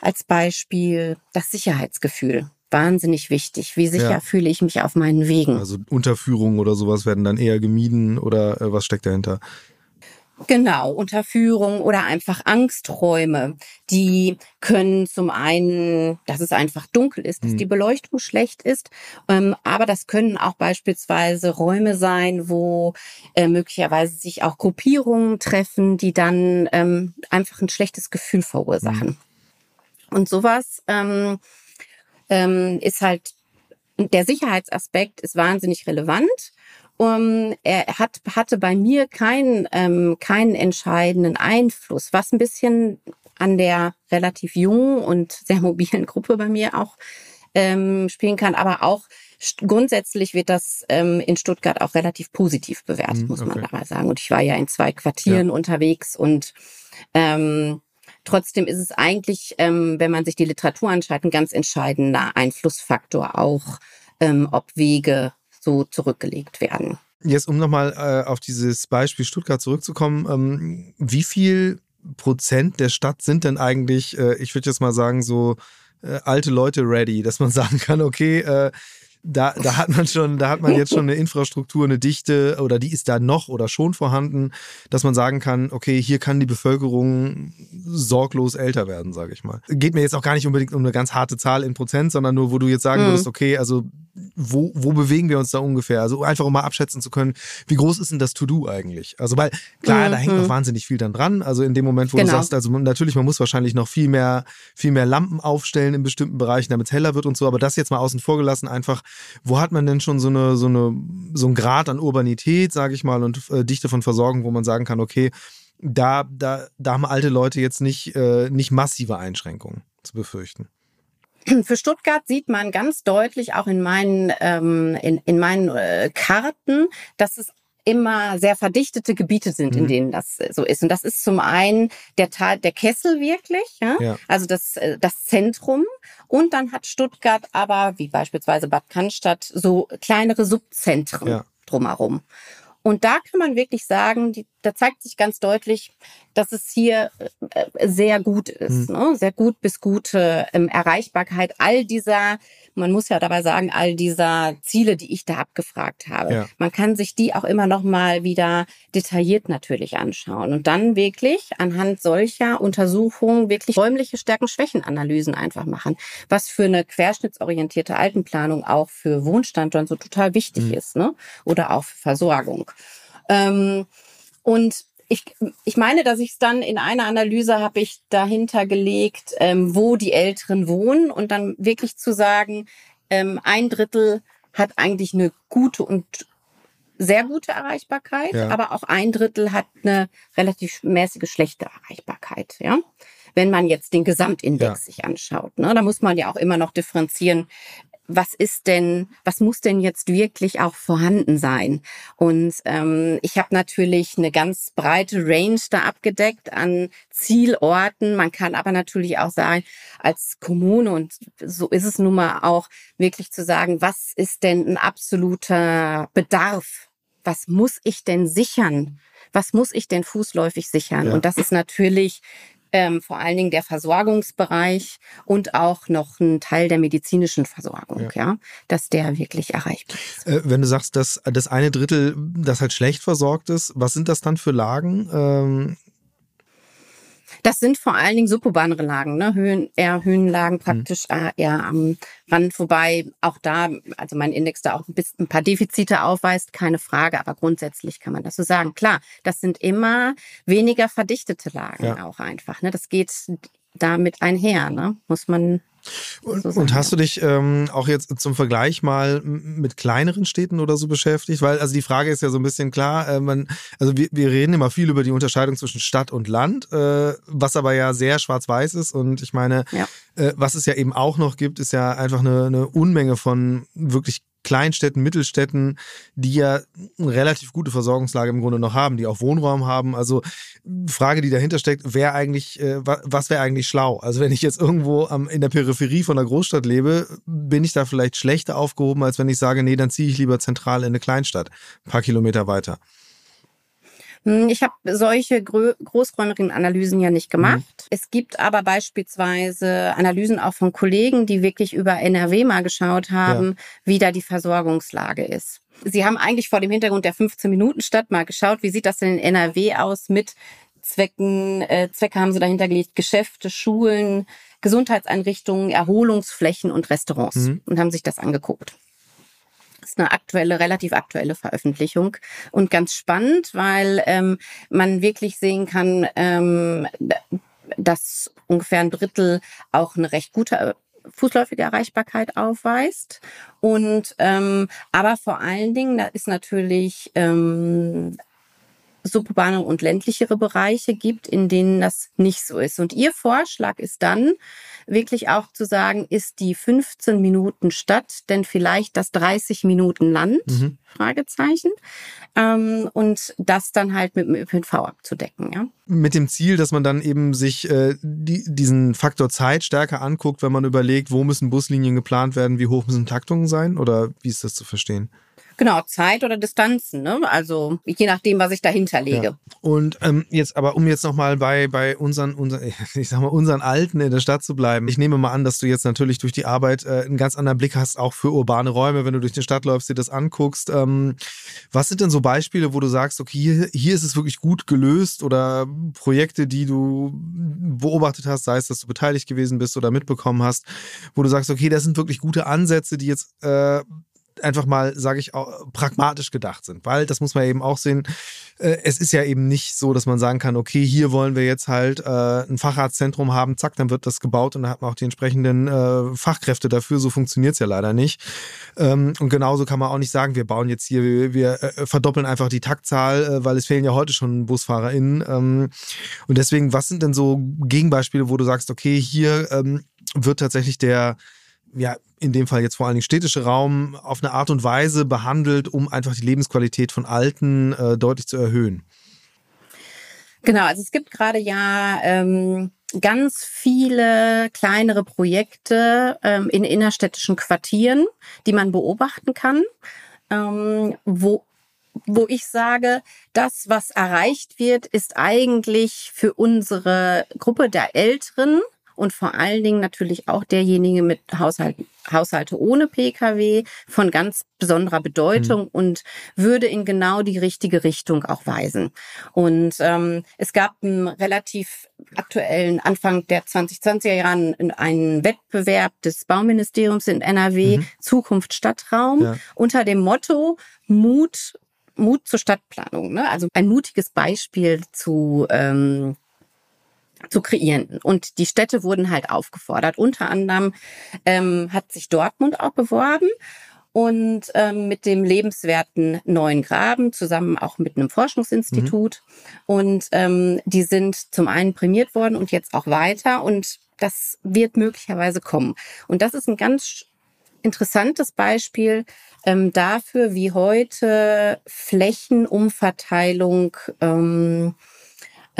S2: als Beispiel das Sicherheitsgefühl wahnsinnig wichtig. Wie sicher ja. fühle ich mich auf meinen Wegen?
S1: Also Unterführungen oder sowas werden dann eher gemieden oder äh, was steckt dahinter?
S2: Genau, Unterführung oder einfach Angsträume. Die können zum einen, dass es einfach dunkel ist, dass mhm. die Beleuchtung schlecht ist, ähm, aber das können auch beispielsweise Räume sein, wo äh, möglicherweise sich auch Gruppierungen treffen, die dann ähm, einfach ein schlechtes Gefühl verursachen. Mhm. Und sowas ähm, ähm, ist halt, der Sicherheitsaspekt ist wahnsinnig relevant. Um, er hat, hatte bei mir keinen, ähm, keinen entscheidenden Einfluss, was ein bisschen an der relativ jungen und sehr mobilen Gruppe bei mir auch ähm, spielen kann, aber auch grundsätzlich wird das ähm, in Stuttgart auch relativ positiv bewertet, mhm, muss man dabei sagen. Und ich war ja in zwei Quartieren ja. unterwegs und ähm, Trotzdem ist es eigentlich, ähm, wenn man sich die Literatur anschaut, ein ganz entscheidender Einflussfaktor auch, ähm, ob Wege so zurückgelegt werden.
S1: Jetzt, um nochmal äh, auf dieses Beispiel Stuttgart zurückzukommen, ähm, wie viel Prozent der Stadt sind denn eigentlich, äh, ich würde jetzt mal sagen, so äh, alte Leute ready, dass man *laughs* sagen kann, okay, äh, da, da hat man schon, da hat man jetzt schon eine Infrastruktur, eine Dichte oder die ist da noch oder schon vorhanden, dass man sagen kann, okay, hier kann die Bevölkerung sorglos älter werden, sage ich mal. Geht mir jetzt auch gar nicht unbedingt um eine ganz harte Zahl in Prozent, sondern nur, wo du jetzt sagen mhm. würdest, okay, also wo, wo bewegen wir uns da ungefähr? Also einfach um mal abschätzen zu können, wie groß ist denn das To-Do eigentlich? Also weil klar, mhm. da hängt noch mhm. wahnsinnig viel dann dran. Also in dem Moment, wo genau. du sagst, also natürlich, man muss wahrscheinlich noch viel mehr, viel mehr Lampen aufstellen in bestimmten Bereichen, damit es heller wird und so. Aber das jetzt mal außen vor gelassen, einfach wo hat man denn schon so eine, so eine, so ein Grad an Urbanität, sage ich mal, und äh, Dichte von Versorgung, wo man sagen kann, okay, da, da, da haben alte Leute jetzt nicht, äh, nicht massive Einschränkungen zu befürchten.
S2: Für Stuttgart sieht man ganz deutlich auch in meinen, ähm, in, in meinen äh, Karten, dass es immer sehr verdichtete Gebiete sind, in mhm. denen das äh, so ist. Und das ist zum einen der Tal, der Kessel wirklich, ja? ja. also das, äh, das Zentrum. Und dann hat Stuttgart aber, wie beispielsweise Bad Cannstatt, so kleinere Subzentren ja. drumherum. Und da kann man wirklich sagen, die, da zeigt sich ganz deutlich, dass es hier äh, sehr gut ist, mhm. ne? sehr gut bis gute ähm, Erreichbarkeit all dieser man muss ja dabei sagen, all dieser Ziele, die ich da abgefragt habe, ja. man kann sich die auch immer noch mal wieder detailliert natürlich anschauen und dann wirklich anhand solcher Untersuchungen wirklich räumliche Stärken-Schwächen-Analysen einfach machen, was für eine querschnittsorientierte Altenplanung auch für Wohnstandort so total wichtig mhm. ist, ne? Oder auch für Versorgung. Ähm, und ich, ich meine, dass ich es dann in einer Analyse habe ich dahinter gelegt, ähm, wo die Älteren wohnen und dann wirklich zu sagen, ähm, ein Drittel hat eigentlich eine gute und sehr gute Erreichbarkeit, ja. aber auch ein Drittel hat eine relativ mäßige schlechte Erreichbarkeit, ja. Wenn man jetzt den Gesamtindex ja. sich anschaut, ne, da muss man ja auch immer noch differenzieren, was ist denn, was muss denn jetzt wirklich auch vorhanden sein? Und ähm, ich habe natürlich eine ganz breite Range da abgedeckt an Zielorten. Man kann aber natürlich auch sagen, als Kommune, und so ist es nun mal auch, wirklich zu sagen, was ist denn ein absoluter Bedarf? Was muss ich denn sichern? Was muss ich denn fußläufig sichern? Ja. Und das ist natürlich ähm, vor allen Dingen der Versorgungsbereich und auch noch ein Teil der medizinischen Versorgung, ja, ja dass der wirklich erreichbar ist.
S1: Äh, wenn du sagst, dass das eine Drittel, das halt schlecht versorgt ist, was sind das dann für Lagen? Ähm
S2: das sind vor allen Dingen suburbane Lagen, ne? Höhen, eher Höhenlagen hm. praktisch mhm. eher am Rand, wobei auch da, also mein Index da auch ein, bisschen, ein paar Defizite aufweist, keine Frage, aber grundsätzlich kann man das so sagen. Klar, das sind immer weniger verdichtete Lagen ja. auch einfach. Ne? Das geht damit einher, ne? muss man
S1: und, und, hast du dich ähm, auch jetzt zum Vergleich mal mit kleineren Städten oder so beschäftigt? Weil, also die Frage ist ja so ein bisschen klar, äh, man, also wir, wir reden immer viel über die Unterscheidung zwischen Stadt und Land, äh, was aber ja sehr schwarz-weiß ist. Und ich meine, ja. äh, was es ja eben auch noch gibt, ist ja einfach eine, eine Unmenge von wirklich Kleinstädten, Mittelstädten, die ja eine relativ gute Versorgungslage im Grunde noch haben, die auch Wohnraum haben. Also Frage, die dahinter steckt, wäre eigentlich, äh, was wäre eigentlich schlau? Also wenn ich jetzt irgendwo am, in der Peripherie von einer Großstadt lebe, bin ich da vielleicht schlechter aufgehoben, als wenn ich sage, nee, dann ziehe ich lieber zentral in eine Kleinstadt, ein paar Kilometer weiter.
S2: Hm, ich habe solche großräumigen Analysen ja nicht gemacht. Mhm. Es gibt aber beispielsweise Analysen auch von Kollegen, die wirklich über NRW mal geschaut haben, ja. wie da die Versorgungslage ist. Sie haben eigentlich vor dem Hintergrund der 15-Minuten-Stadt mal geschaut, wie sieht das denn in NRW aus mit Zwecken, äh, Zwecke haben sie dahinter gelegt, Geschäfte, Schulen, Gesundheitseinrichtungen, Erholungsflächen und Restaurants mhm. und haben sich das angeguckt. Ist eine aktuelle, relativ aktuelle Veröffentlichung und ganz spannend, weil ähm, man wirklich sehen kann, ähm, dass ungefähr ein Drittel auch eine recht gute fußläufige Erreichbarkeit aufweist. Und ähm, aber vor allen Dingen, da ist natürlich ähm, suburbane und ländlichere Bereiche gibt, in denen das nicht so ist. Und Ihr Vorschlag ist dann wirklich auch zu sagen, ist die 15 Minuten Stadt denn vielleicht das 30 Minuten Land? Mhm. Fragezeichen. Ähm, und das dann halt mit dem ÖPNV abzudecken. Ja?
S1: Mit dem Ziel, dass man dann eben sich äh, die, diesen Faktor Zeit stärker anguckt, wenn man überlegt, wo müssen Buslinien geplant werden, wie hoch müssen Taktungen sein oder wie ist das zu verstehen?
S2: Genau, Zeit oder Distanzen, ne? Also je nachdem, was ich dahinter lege. Ja.
S1: Und ähm, jetzt, aber um jetzt nochmal bei, bei unseren, unseren, *laughs* ich sag mal, unseren Alten in der Stadt zu bleiben. Ich nehme mal an, dass du jetzt natürlich durch die Arbeit äh, einen ganz anderen Blick hast, auch für urbane Räume, wenn du durch die Stadt läufst, dir das anguckst. Ähm, was sind denn so Beispiele, wo du sagst, okay, hier, hier ist es wirklich gut gelöst oder Projekte, die du beobachtet hast, sei es, dass du beteiligt gewesen bist oder mitbekommen hast, wo du sagst, okay, das sind wirklich gute Ansätze, die jetzt äh, einfach mal, sage ich pragmatisch gedacht sind. Weil, das muss man eben auch sehen, äh, es ist ja eben nicht so, dass man sagen kann, okay, hier wollen wir jetzt halt äh, ein Facharztzentrum haben, zack, dann wird das gebaut und dann hat man auch die entsprechenden äh, Fachkräfte dafür. So funktioniert es ja leider nicht. Ähm, und genauso kann man auch nicht sagen, wir bauen jetzt hier, wir, verdoppeln einfach die Taktzahl, weil es fehlen ja heute schon BusfahrerInnen. Ähm, und deswegen, was sind denn so Gegenbeispiele, wo du sagst, okay, hier ähm, wird tatsächlich der ja, in dem Fall jetzt vor allen Dingen städtische Raum auf eine Art und Weise behandelt, um einfach die Lebensqualität von Alten äh, deutlich zu erhöhen?
S2: Genau, also es gibt gerade ja ähm, ganz viele kleinere Projekte ähm, in innerstädtischen Quartieren, die man beobachten kann, ähm, wo wo ich sage, das, was erreicht wird, ist eigentlich für unsere Gruppe der Älteren und vor allen Dingen natürlich auch derjenige mit Haushalt, Haushalte ohne Pkw von ganz besonderer Bedeutung mhm. und würde in genau die richtige Richtung auch weisen. Und ähm, es gab einen relativ aktuellen Anfang der 2020er Jahren einen Wettbewerb des Bauministeriums in NRW, mhm. Zukunft Stadtraum, ja. unter dem Motto Mut Mut zur Stadtplanung, ne? also ein mutiges Beispiel zu ähm, zu kreieren. Und die Städte wurden halt aufgefordert. Unter anderem ähm, hat sich Dortmund auch beworben und ähm, mit dem lebenswerten Neuen Graben zusammen auch mit einem Forschungsinstitut. Mhm. Und ähm, die sind zum einen prämiert worden und jetzt auch weiter. Und das wird möglicherweise kommen. Und das ist ein ganz interessantes Beispiel ähm, dafür, wie heute Flächenumverteilung ähm,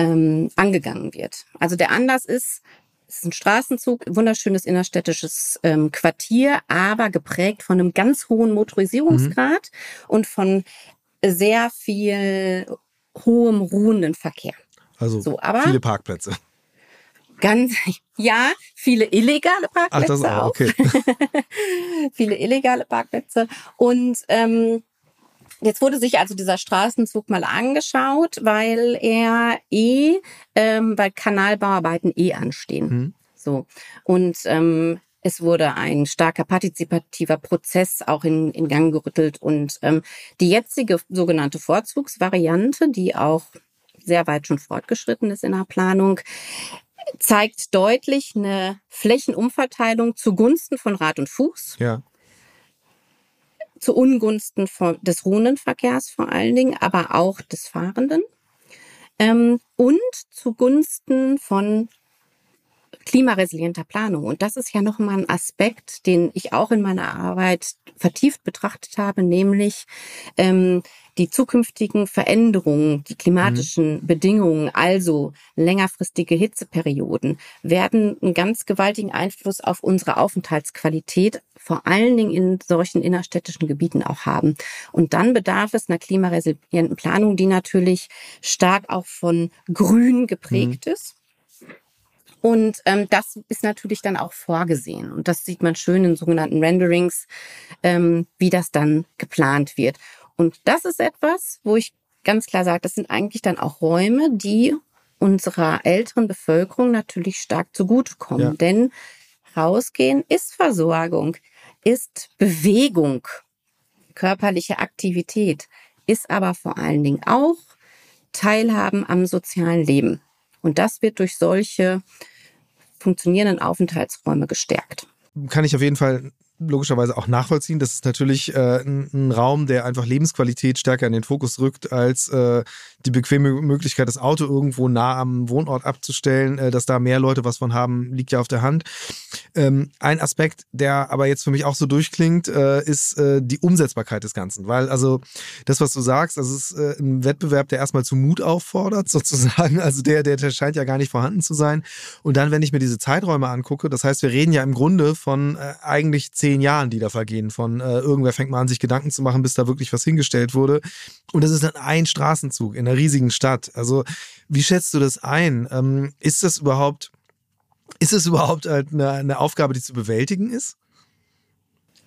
S2: ähm, angegangen wird. Also der Anlass ist, es ist ein Straßenzug, wunderschönes innerstädtisches ähm, Quartier, aber geprägt von einem ganz hohen Motorisierungsgrad mhm. und von sehr viel hohem ruhenden Verkehr.
S1: Also so, aber viele Parkplätze.
S2: Ganz, *laughs* ja, viele illegale Parkplätze Ach, das auch. Okay. *laughs* viele illegale Parkplätze und ähm, Jetzt wurde sich also dieser Straßenzug mal angeschaut, weil er eh, ähm, weil Kanalbauarbeiten eh anstehen. Mhm. So. Und ähm, es wurde ein starker partizipativer Prozess auch in, in Gang gerüttelt. Und ähm, die jetzige sogenannte Vorzugsvariante, die auch sehr weit schon fortgeschritten ist in der Planung, zeigt deutlich eine Flächenumverteilung zugunsten von Rad und Fuß.
S1: Ja
S2: zu Ungunsten des ruhenden Verkehrs vor allen Dingen, aber auch des Fahrenden. Ähm, und zugunsten von klimaresilienter Planung. Und das ist ja nochmal ein Aspekt, den ich auch in meiner Arbeit vertieft betrachtet habe, nämlich ähm, die zukünftigen Veränderungen, die klimatischen mhm. Bedingungen, also längerfristige Hitzeperioden, werden einen ganz gewaltigen Einfluss auf unsere Aufenthaltsqualität, vor allen Dingen in solchen innerstädtischen Gebieten auch haben. Und dann bedarf es einer klimaresilienten Planung, die natürlich stark auch von Grün geprägt mhm. ist und ähm, das ist natürlich dann auch vorgesehen. Und das sieht man schön in sogenannten Renderings, ähm, wie das dann geplant wird. Und das ist etwas, wo ich ganz klar sage, das sind eigentlich dann auch Räume, die unserer älteren Bevölkerung natürlich stark zugutekommen. Ja. Denn rausgehen ist Versorgung, ist Bewegung, körperliche Aktivität, ist aber vor allen Dingen auch Teilhaben am sozialen Leben. Und das wird durch solche funktionierenden Aufenthaltsräume gestärkt.
S1: Kann ich auf jeden Fall logischerweise auch nachvollziehen. Das ist natürlich äh, ein, ein, Raum, der einfach Lebensqualität stärker in den Fokus rückt, als äh, die bequeme Möglichkeit, das Auto irgendwo nah am Wohnort abzustellen. Äh, dass da mehr Leute was von haben, liegt ja auf der Hand. Ähm, ein Aspekt, der aber jetzt für mich auch so durchklingt, äh, ist äh, die Umsetzbarkeit des Ganzen. Weil also das, was du sagst, das ist äh, ein Wettbewerb, der erstmal zu Mut auffordert, *laughs* sozusagen. Also der, der, der scheint ja gar nicht vorhanden zu sein. Und dann, wenn ich mir diese Zeiträume angucke, das heißt, wir reden ja im Grunde von eigentlich zehn zehn Jahren, die da vergehen. Von äh, irgendwer fängt mal an, sich Gedanken zu machen, bis da wirklich was hingestellt wurde. Und das ist dann ein Straßenzug in einer riesigen Stadt. Also wie schätzt du das ein? Ähm, ist das überhaupt, ist es überhaupt eine, eine Aufgabe, die zu bewältigen ist?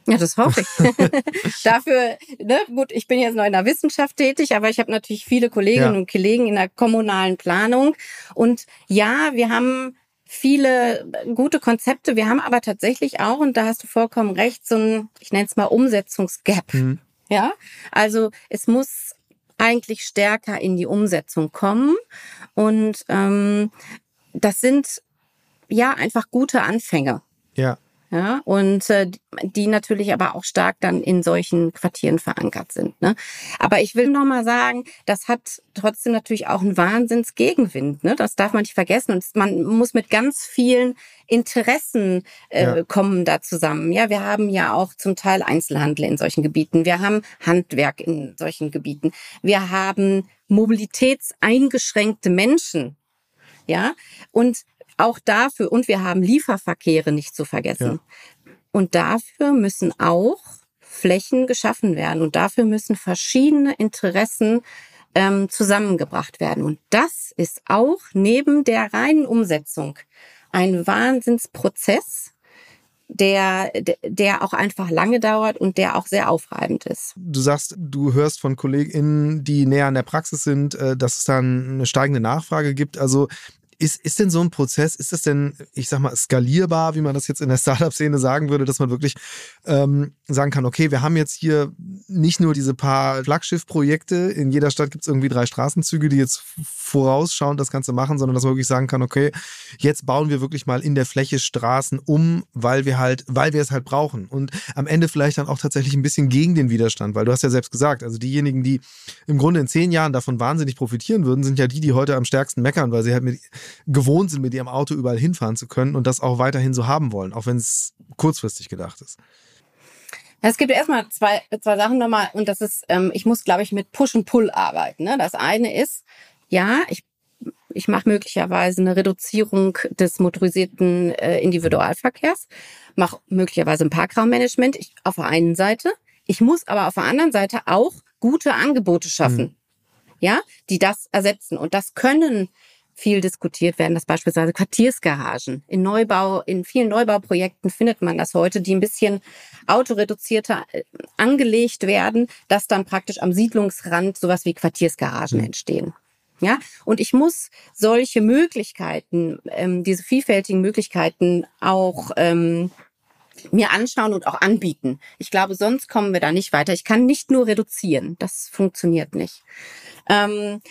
S2: Ja, das hoffe ich. *laughs* Dafür, ne, gut, ich bin jetzt noch in der Wissenschaft tätig, aber ich habe natürlich viele Kolleginnen ja. und Kollegen in der kommunalen Planung. Und ja, wir haben viele gute Konzepte. Wir haben aber tatsächlich auch, und da hast du vollkommen recht, so ein, ich nenne es mal Umsetzungsgap. Mhm. Ja, also es muss eigentlich stärker in die Umsetzung kommen. Und ähm, das sind ja einfach gute Anfänge.
S1: Ja.
S2: Ja, und äh, die natürlich aber auch stark dann in solchen Quartieren verankert sind. Ne? Aber ich will noch mal sagen, das hat trotzdem natürlich auch einen Wahnsinnsgegenwind. Ne? Das darf man nicht vergessen. Und man muss mit ganz vielen Interessen äh, ja. kommen da zusammen. Ja, wir haben ja auch zum Teil Einzelhandel in solchen Gebieten. Wir haben Handwerk in solchen Gebieten. Wir haben mobilitätseingeschränkte Menschen. Ja, und auch dafür, und wir haben Lieferverkehre nicht zu vergessen. Ja. Und dafür müssen auch Flächen geschaffen werden. Und dafür müssen verschiedene Interessen ähm, zusammengebracht werden. Und das ist auch neben der reinen Umsetzung ein Wahnsinnsprozess, der, der auch einfach lange dauert und der auch sehr aufreibend ist.
S1: Du sagst, du hörst von KollegInnen, die näher an der Praxis sind, äh, dass es dann eine steigende Nachfrage gibt. Also ist, ist denn so ein Prozess, ist das denn, ich sag mal, skalierbar, wie man das jetzt in der *laughs* Startup-Szene sagen würde, dass man wirklich ähm, sagen kann, okay, wir haben jetzt hier nicht nur diese paar Flaggschiff-Projekte, in jeder Stadt gibt es irgendwie drei Straßenzüge, die jetzt vorausschauend das Ganze machen, sondern dass man wirklich sagen kann, okay, jetzt bauen wir wirklich mal in der Fläche Straßen um, weil wir halt, weil wir es halt brauchen. Und am Ende vielleicht dann auch tatsächlich ein bisschen gegen den Widerstand, weil du hast ja selbst gesagt, also diejenigen, die im Grunde in zehn Jahren davon wahnsinnig profitieren würden, sind ja die, die heute am stärksten meckern, weil sie halt mit gewohnt sind, mit ihrem Auto überall hinfahren zu können und das auch weiterhin so haben wollen, auch wenn es kurzfristig gedacht ist.
S2: Es gibt erstmal zwei, zwei Sachen nochmal und das ist, ähm, ich muss, glaube ich, mit Push und Pull arbeiten. Ne? Das eine ist, ja, ich, ich mache möglicherweise eine Reduzierung des motorisierten äh, Individualverkehrs, mache möglicherweise ein Parkraummanagement ich, auf der einen Seite. Ich muss aber auf der anderen Seite auch gute Angebote schaffen, mhm. ja, die das ersetzen. Und das können viel diskutiert werden, dass beispielsweise Quartiersgaragen in Neubau, in vielen Neubauprojekten findet man das heute, die ein bisschen autoreduzierter äh, angelegt werden, dass dann praktisch am Siedlungsrand sowas wie Quartiersgaragen mhm. entstehen. Ja, und ich muss solche Möglichkeiten, ähm, diese vielfältigen Möglichkeiten auch ähm, mir anschauen und auch anbieten. Ich glaube, sonst kommen wir da nicht weiter. Ich kann nicht nur reduzieren. Das funktioniert nicht. Ähm,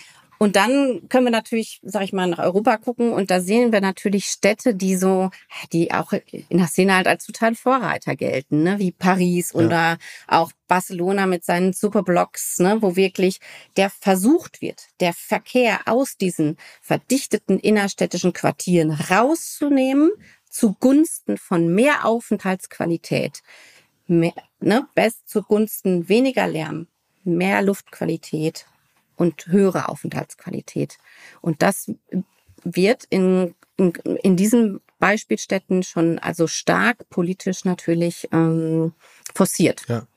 S2: und dann können wir natürlich, sag ich mal, nach Europa gucken und da sehen wir natürlich Städte, die so, die auch in der Szene halt als total Vorreiter gelten, ne? wie Paris ja. oder auch Barcelona mit seinen Superblocks, ne? wo wirklich der versucht wird, der Verkehr aus diesen verdichteten innerstädtischen Quartieren rauszunehmen zugunsten von mehr Aufenthaltsqualität, mehr, ne? best zugunsten weniger Lärm, mehr Luftqualität und höhere Aufenthaltsqualität. Und das wird in, in, in diesen Beispielstätten schon also stark politisch natürlich ähm, forciert.
S1: Ja.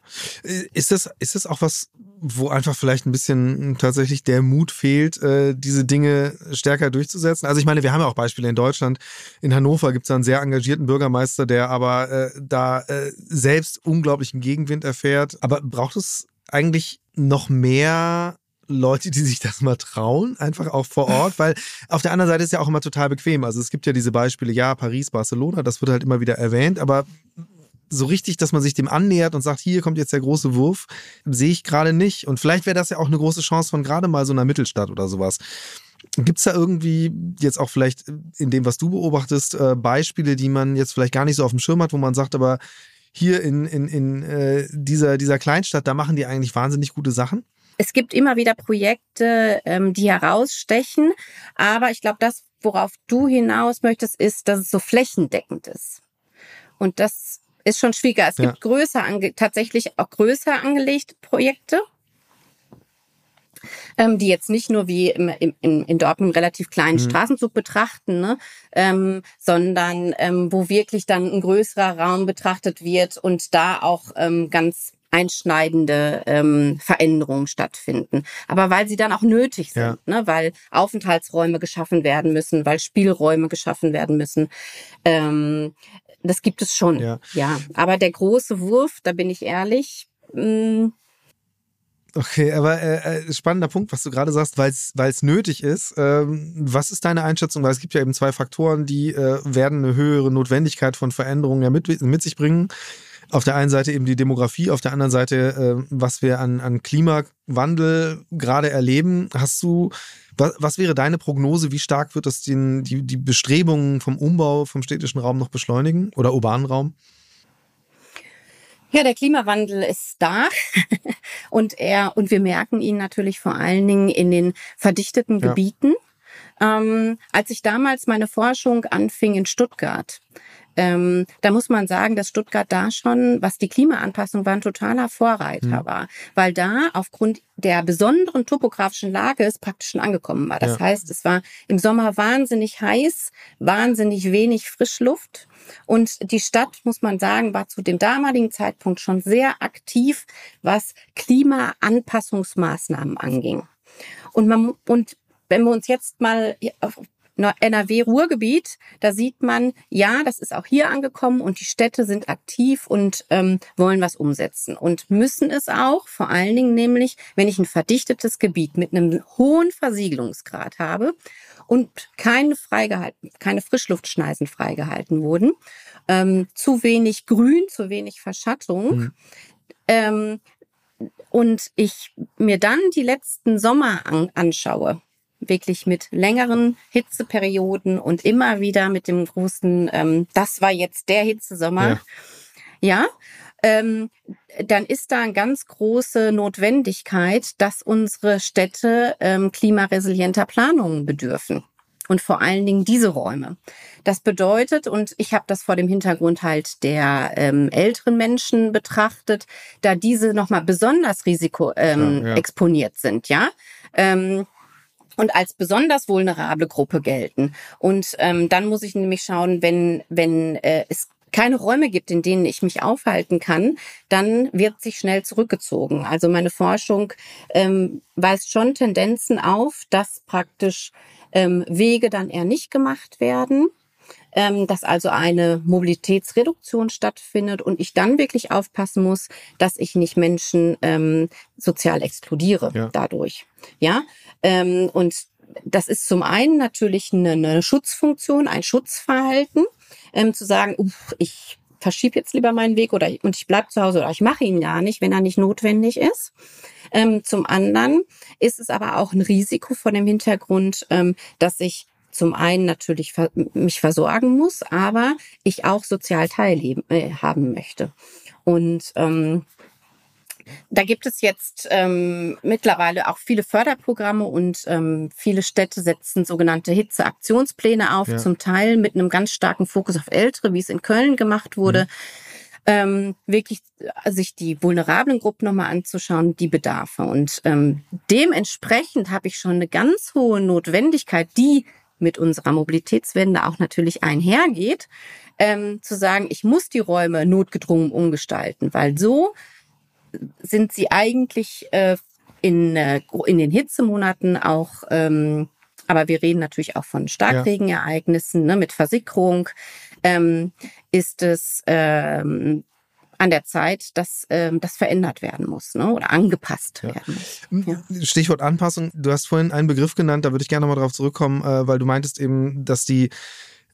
S1: Ist das, ist das auch was, wo einfach vielleicht ein bisschen tatsächlich der Mut fehlt, äh, diese Dinge stärker durchzusetzen? Also ich meine, wir haben ja auch Beispiele in Deutschland. In Hannover gibt es einen sehr engagierten Bürgermeister, der aber äh, da äh, selbst unglaublichen Gegenwind erfährt. Aber braucht es eigentlich noch mehr Leute, die sich das mal trauen, einfach auch vor Ort, weil auf der anderen Seite ist ja auch immer total bequem. Also es gibt ja diese Beispiele, ja, Paris, Barcelona, das wird halt immer wieder erwähnt, aber so richtig, dass man sich dem annähert und sagt, hier kommt jetzt der große Wurf, sehe ich gerade nicht. Und vielleicht wäre das ja auch eine große Chance von gerade mal so einer Mittelstadt oder sowas. Gibt es da irgendwie jetzt auch vielleicht in dem, was du beobachtest, äh, Beispiele, die man jetzt vielleicht gar nicht so auf dem Schirm hat, wo man sagt, aber hier in, in, in äh, dieser, dieser Kleinstadt, da machen die eigentlich wahnsinnig gute Sachen?
S2: Es gibt immer wieder Projekte, ähm, die herausstechen, aber ich glaube, das, worauf du hinaus möchtest, ist, dass es so flächendeckend ist. Und das ist schon schwieriger. Es ja. gibt größer tatsächlich auch größer angelegte Projekte, ähm, die jetzt nicht nur wie im, im, in Dortmund relativ kleinen mhm. Straßenzug betrachten, ne, ähm, sondern ähm, wo wirklich dann ein größerer Raum betrachtet wird und da auch ähm, ganz einschneidende ähm, Veränderungen stattfinden. Aber weil sie dann auch nötig sind, ja. ne? weil Aufenthaltsräume geschaffen werden müssen, weil Spielräume geschaffen werden müssen. Ähm, das gibt es schon, ja. ja. Aber der große Wurf, da bin ich ehrlich. Mh, hm,
S1: Okay, aber äh, äh, spannender Punkt, was du gerade sagst, weil es nötig ist. Ähm, was ist deine Einschätzung? Weil es gibt ja eben zwei Faktoren, die äh, werden eine höhere Notwendigkeit von Veränderungen ja mit, mit sich bringen. Auf der einen Seite eben die Demografie, auf der anderen Seite, äh, was wir an, an Klimawandel gerade erleben. Hast du was, was wäre deine Prognose? Wie stark wird das den, die, die Bestrebungen vom Umbau vom städtischen Raum noch beschleunigen oder urbanen Raum?
S2: Ja, der Klimawandel ist da *laughs* und er und wir merken ihn natürlich vor allen Dingen in den verdichteten ja. Gebieten. Ähm, als ich damals meine Forschung anfing in Stuttgart, ähm, da muss man sagen, dass Stuttgart da schon, was die Klimaanpassung war, ein totaler Vorreiter mhm. war, weil da aufgrund der besonderen topografischen Lage es praktisch schon angekommen war. Das ja. heißt, es war im Sommer wahnsinnig heiß, wahnsinnig wenig Frischluft. Und die Stadt, muss man sagen, war zu dem damaligen Zeitpunkt schon sehr aktiv, was Klimaanpassungsmaßnahmen anging. Und man, und wenn wir uns jetzt mal NRW-Ruhrgebiet, da sieht man, ja, das ist auch hier angekommen und die Städte sind aktiv und ähm, wollen was umsetzen und müssen es auch, vor allen Dingen nämlich, wenn ich ein verdichtetes Gebiet mit einem hohen Versiegelungsgrad habe und keine freigehalten, keine Frischluftschneisen freigehalten wurden, ähm, zu wenig Grün, zu wenig Verschattung. Mhm. Ähm, und ich mir dann die letzten Sommer an, anschaue, wirklich mit längeren Hitzeperioden und immer wieder mit dem großen, ähm, das war jetzt der Hitzesommer. Ja. ja ähm, dann ist da eine ganz große Notwendigkeit, dass unsere Städte ähm, klimaresilienter Planungen bedürfen. Und vor allen Dingen diese Räume. Das bedeutet, und ich habe das vor dem Hintergrund halt der ähm, älteren Menschen betrachtet, da diese nochmal besonders risiko ähm, ja, ja. exponiert sind, ja. Ähm, und als besonders vulnerable Gruppe gelten. Und ähm, dann muss ich nämlich schauen, wenn, wenn äh, es keine Räume gibt, in denen ich mich aufhalten kann, dann wird sich schnell zurückgezogen. Also meine Forschung ähm, weist schon Tendenzen auf, dass praktisch ähm, Wege dann eher nicht gemacht werden ähm, dass also eine Mobilitätsreduktion stattfindet und ich dann wirklich aufpassen muss, dass ich nicht Menschen ähm, sozial exkludiere ja. dadurch. Ja, ähm, und das ist zum einen natürlich eine, eine Schutzfunktion, ein Schutzverhalten, ähm, zu sagen, uff, ich verschiebe jetzt lieber meinen Weg oder und ich bleib zu Hause oder ich mache ihn gar nicht, wenn er nicht notwendig ist. Ähm, zum anderen ist es aber auch ein Risiko vor dem Hintergrund, ähm, dass ich zum einen natürlich mich versorgen muss, aber ich auch sozial teilhaben äh, haben möchte. Und ähm, da gibt es jetzt ähm, mittlerweile auch viele Förderprogramme und ähm, viele Städte setzen sogenannte Hitzeaktionspläne auf, ja. zum Teil mit einem ganz starken Fokus auf Ältere, wie es in Köln gemacht wurde. Mhm. Ähm, wirklich äh, sich die vulnerablen Gruppen nochmal anzuschauen, die Bedarfe. Und ähm, dementsprechend habe ich schon eine ganz hohe Notwendigkeit, die mit unserer Mobilitätswende auch natürlich einhergeht, ähm, zu sagen, ich muss die Räume notgedrungen umgestalten, weil so sind sie eigentlich äh, in, äh, in den Hitzemonaten auch, ähm, aber wir reden natürlich auch von Starkregenereignissen ne, mit Versickerung, ähm, ist es ähm, an der Zeit, dass ähm, das verändert werden muss ne? oder angepasst ja. werden muss.
S1: Ja. Stichwort Anpassung. Du hast vorhin einen Begriff genannt, da würde ich gerne nochmal drauf zurückkommen, äh, weil du meintest eben, dass die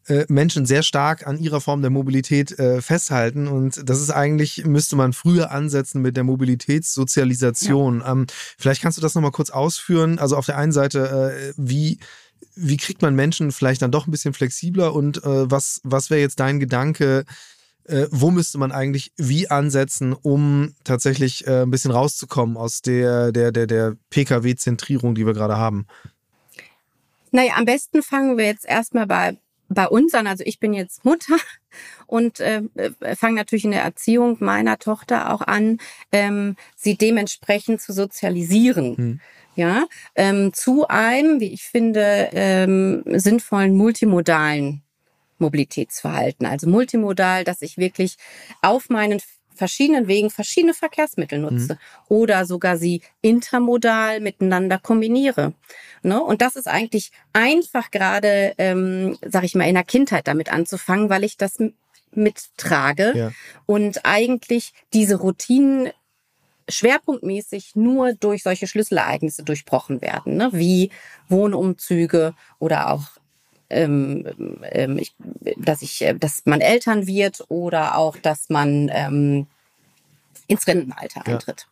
S1: äh, Menschen sehr stark an ihrer Form der Mobilität äh, festhalten. Und das ist eigentlich, müsste man früher ansetzen mit der Mobilitätssozialisation. Ja. Ähm, vielleicht kannst du das nochmal kurz ausführen. Also auf der einen Seite, äh, wie, wie kriegt man Menschen vielleicht dann doch ein bisschen flexibler und äh, was, was wäre jetzt dein Gedanke? Äh, wo müsste man eigentlich wie ansetzen, um tatsächlich äh, ein bisschen rauszukommen aus der, der, der, der Pkw-Zentrierung, die wir gerade haben?
S2: Naja, am besten fangen wir jetzt erstmal bei, bei uns an. Also ich bin jetzt Mutter und äh, fange natürlich in der Erziehung meiner Tochter auch an, ähm, sie dementsprechend zu sozialisieren. Hm. Ja, ähm, zu einem, wie ich finde, ähm, sinnvollen multimodalen Mobilitätsverhalten. Also multimodal, dass ich wirklich auf meinen verschiedenen Wegen verschiedene Verkehrsmittel mhm. nutze mhm. oder sogar sie intermodal miteinander kombiniere. Ne? Und das ist eigentlich einfach gerade, ähm, sag ich mal, in der Kindheit damit anzufangen, weil ich das mittrage ja. und eigentlich diese Routinen schwerpunktmäßig nur durch solche Schlüsselereignisse durchbrochen werden, ne? wie Wohnumzüge oder auch ähm, ähm, ich, dass ich, äh, dass man Eltern wird oder auch, dass man ähm, ins Rentenalter ja. eintritt.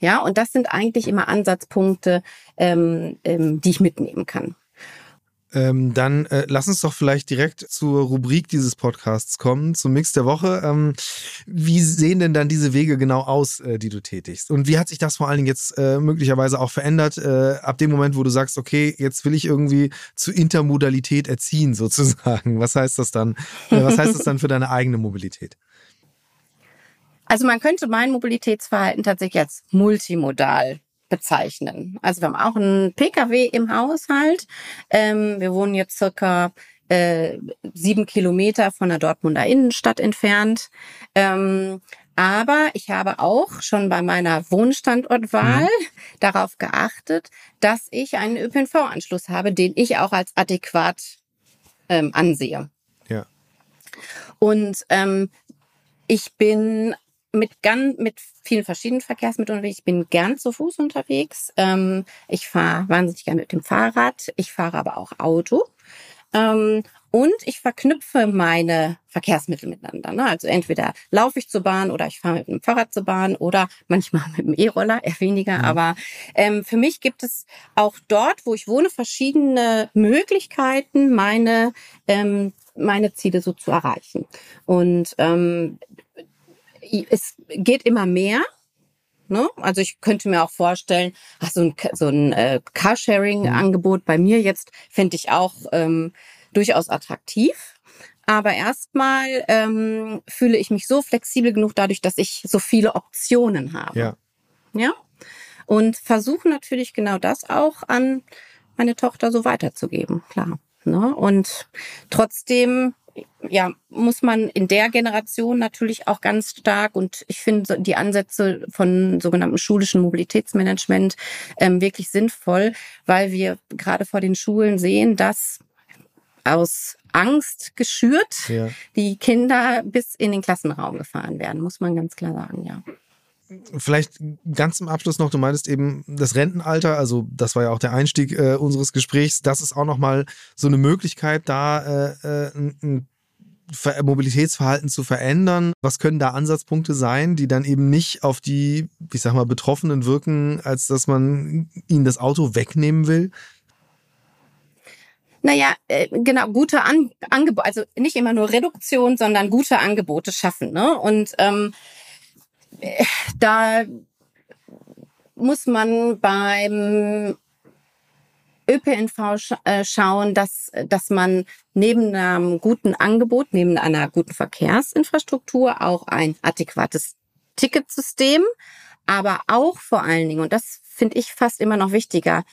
S2: Ja, und das sind eigentlich immer Ansatzpunkte, ähm, ähm, die ich mitnehmen kann.
S1: Ähm, dann äh, lass uns doch vielleicht direkt zur Rubrik dieses Podcasts kommen, zum Mix der Woche. Ähm, wie sehen denn dann diese Wege genau aus, äh, die du tätigst? Und wie hat sich das vor allen Dingen jetzt äh, möglicherweise auch verändert, äh, ab dem Moment, wo du sagst, okay, jetzt will ich irgendwie zu Intermodalität erziehen, *laughs* sozusagen? Was heißt das dann? Äh, was heißt das dann für deine eigene Mobilität?
S2: Also man könnte mein Mobilitätsverhalten tatsächlich als multimodal bezeichnen. Also wir haben auch einen Pkw im Haushalt. Ähm, wir wohnen jetzt circa äh, sieben Kilometer von der Dortmunder Innenstadt entfernt. Ähm, aber ich habe auch schon bei meiner Wohnstandortwahl mhm. darauf geachtet, dass ich einen ÖPNV-Anschluss habe, den ich auch als adäquat ähm, ansehe.
S1: Ja.
S2: Und ähm, ich bin mit ganz, mit vielen verschiedenen Verkehrsmitteln unterwegs. Ich bin gern zu Fuß unterwegs. Ähm, ich fahre wahnsinnig gerne mit dem Fahrrad. Ich fahre aber auch Auto. Ähm, und ich verknüpfe meine Verkehrsmittel miteinander. Ne? Also entweder laufe ich zur Bahn oder ich fahre mit dem Fahrrad zur Bahn oder manchmal *laughs* mit dem E-Roller, eher weniger. Mhm. Aber ähm, für mich gibt es auch dort, wo ich wohne, verschiedene Möglichkeiten, meine ähm, meine Ziele so zu erreichen. Und ähm, es geht immer mehr. Ne? Also ich könnte mir auch vorstellen, ach, so ein, so ein äh, Carsharing-Angebot bei mir jetzt fände ich auch ähm, durchaus attraktiv. Aber erstmal ähm, fühle ich mich so flexibel genug dadurch, dass ich so viele Optionen habe.
S1: Ja.
S2: Ja. Und versuche natürlich genau das auch an meine Tochter so weiterzugeben, klar. Ne? Und trotzdem ja, muss man in der Generation natürlich auch ganz stark und ich finde die Ansätze von sogenannten schulischen Mobilitätsmanagement ähm, wirklich sinnvoll, weil wir gerade vor den Schulen sehen, dass aus Angst geschürt ja. die Kinder bis in den Klassenraum gefahren werden, muss man ganz klar sagen, ja.
S1: Vielleicht ganz zum Abschluss noch, du meintest eben das Rentenalter, also das war ja auch der Einstieg äh, unseres Gesprächs, das ist auch nochmal so eine Möglichkeit, da äh, äh ein Mobilitätsverhalten zu verändern. Was können da Ansatzpunkte sein, die dann eben nicht auf die, ich sag mal, Betroffenen wirken, als dass man ihnen das Auto wegnehmen will?
S2: Naja, äh, genau, gute An Angebote, also nicht immer nur Reduktion, sondern gute Angebote schaffen. Ne? Und ähm, da muss man beim ÖPNV äh, schauen, dass, dass man neben einem guten Angebot, neben einer guten Verkehrsinfrastruktur auch ein adäquates Ticketsystem, aber auch vor allen Dingen, und das finde ich fast immer noch wichtiger,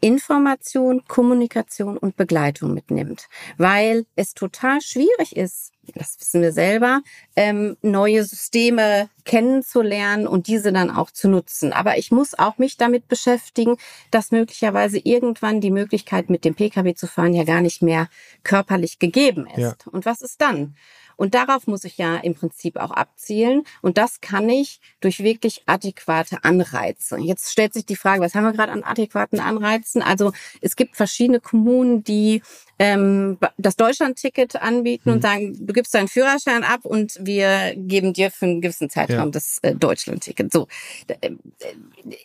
S2: Information, Kommunikation und Begleitung mitnimmt, weil es total schwierig ist, das wissen wir selber, ähm, neue Systeme kennenzulernen und diese dann auch zu nutzen. Aber ich muss auch mich damit beschäftigen, dass möglicherweise irgendwann die Möglichkeit, mit dem Pkw zu fahren, ja gar nicht mehr körperlich gegeben ist. Ja. Und was ist dann? Und darauf muss ich ja im Prinzip auch abzielen. Und das kann ich durch wirklich adäquate Anreize. Jetzt stellt sich die Frage, was haben wir gerade an adäquaten Anreizen? Also es gibt verschiedene Kommunen, die ähm, das Deutschland-Ticket anbieten mhm. und sagen, du gibst deinen Führerschein ab und wir geben dir für einen gewissen Zeitraum ja. das äh, Deutschland-Ticket. So, äh,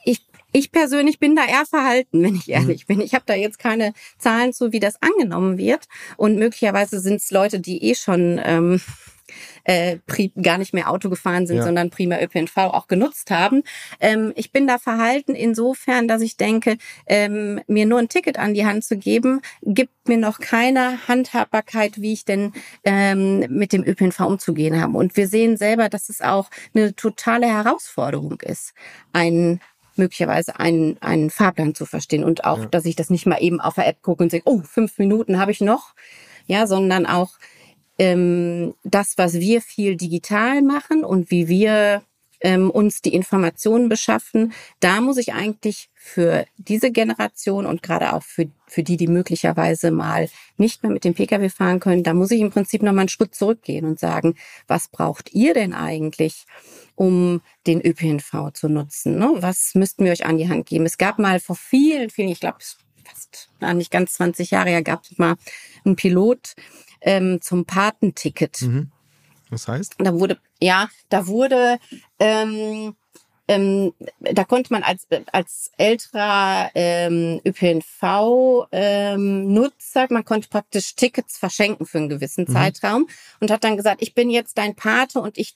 S2: ich ich persönlich bin da eher verhalten, wenn ich mhm. ehrlich bin. Ich habe da jetzt keine Zahlen zu, wie das angenommen wird. Und möglicherweise sind es Leute, die eh schon ähm, äh, gar nicht mehr Auto gefahren sind, ja. sondern prima ÖPNV auch genutzt haben. Ähm, ich bin da verhalten insofern, dass ich denke, ähm, mir nur ein Ticket an die Hand zu geben, gibt mir noch keine Handhabbarkeit, wie ich denn ähm, mit dem ÖPNV umzugehen habe. Und wir sehen selber, dass es auch eine totale Herausforderung ist, einen möglicherweise einen, einen Fahrplan zu verstehen und auch, ja. dass ich das nicht mal eben auf der App gucke und sage, oh, fünf Minuten habe ich noch, ja, sondern auch ähm, das, was wir viel digital machen und wie wir ähm, uns die Informationen beschaffen, da muss ich eigentlich für diese Generation und gerade auch für, für die, die möglicherweise mal nicht mehr mit dem Pkw fahren können, da muss ich im Prinzip nochmal einen Schritt zurückgehen und sagen, was braucht ihr denn eigentlich? um den ÖPNV zu nutzen. Ne? Was müssten wir euch an die Hand geben? Es gab mal vor vielen, vielen, ich glaube fast nicht ganz 20 Jahre her, gab es mal einen Pilot ähm, zum Patenticket. Mhm.
S1: Was heißt?
S2: Da wurde, ja, da wurde ähm, ähm, da konnte man als, als älterer ähm, ÖPNV-Nutzer, ähm, man konnte praktisch Tickets verschenken für einen gewissen mhm. Zeitraum und hat dann gesagt, ich bin jetzt dein Pate und ich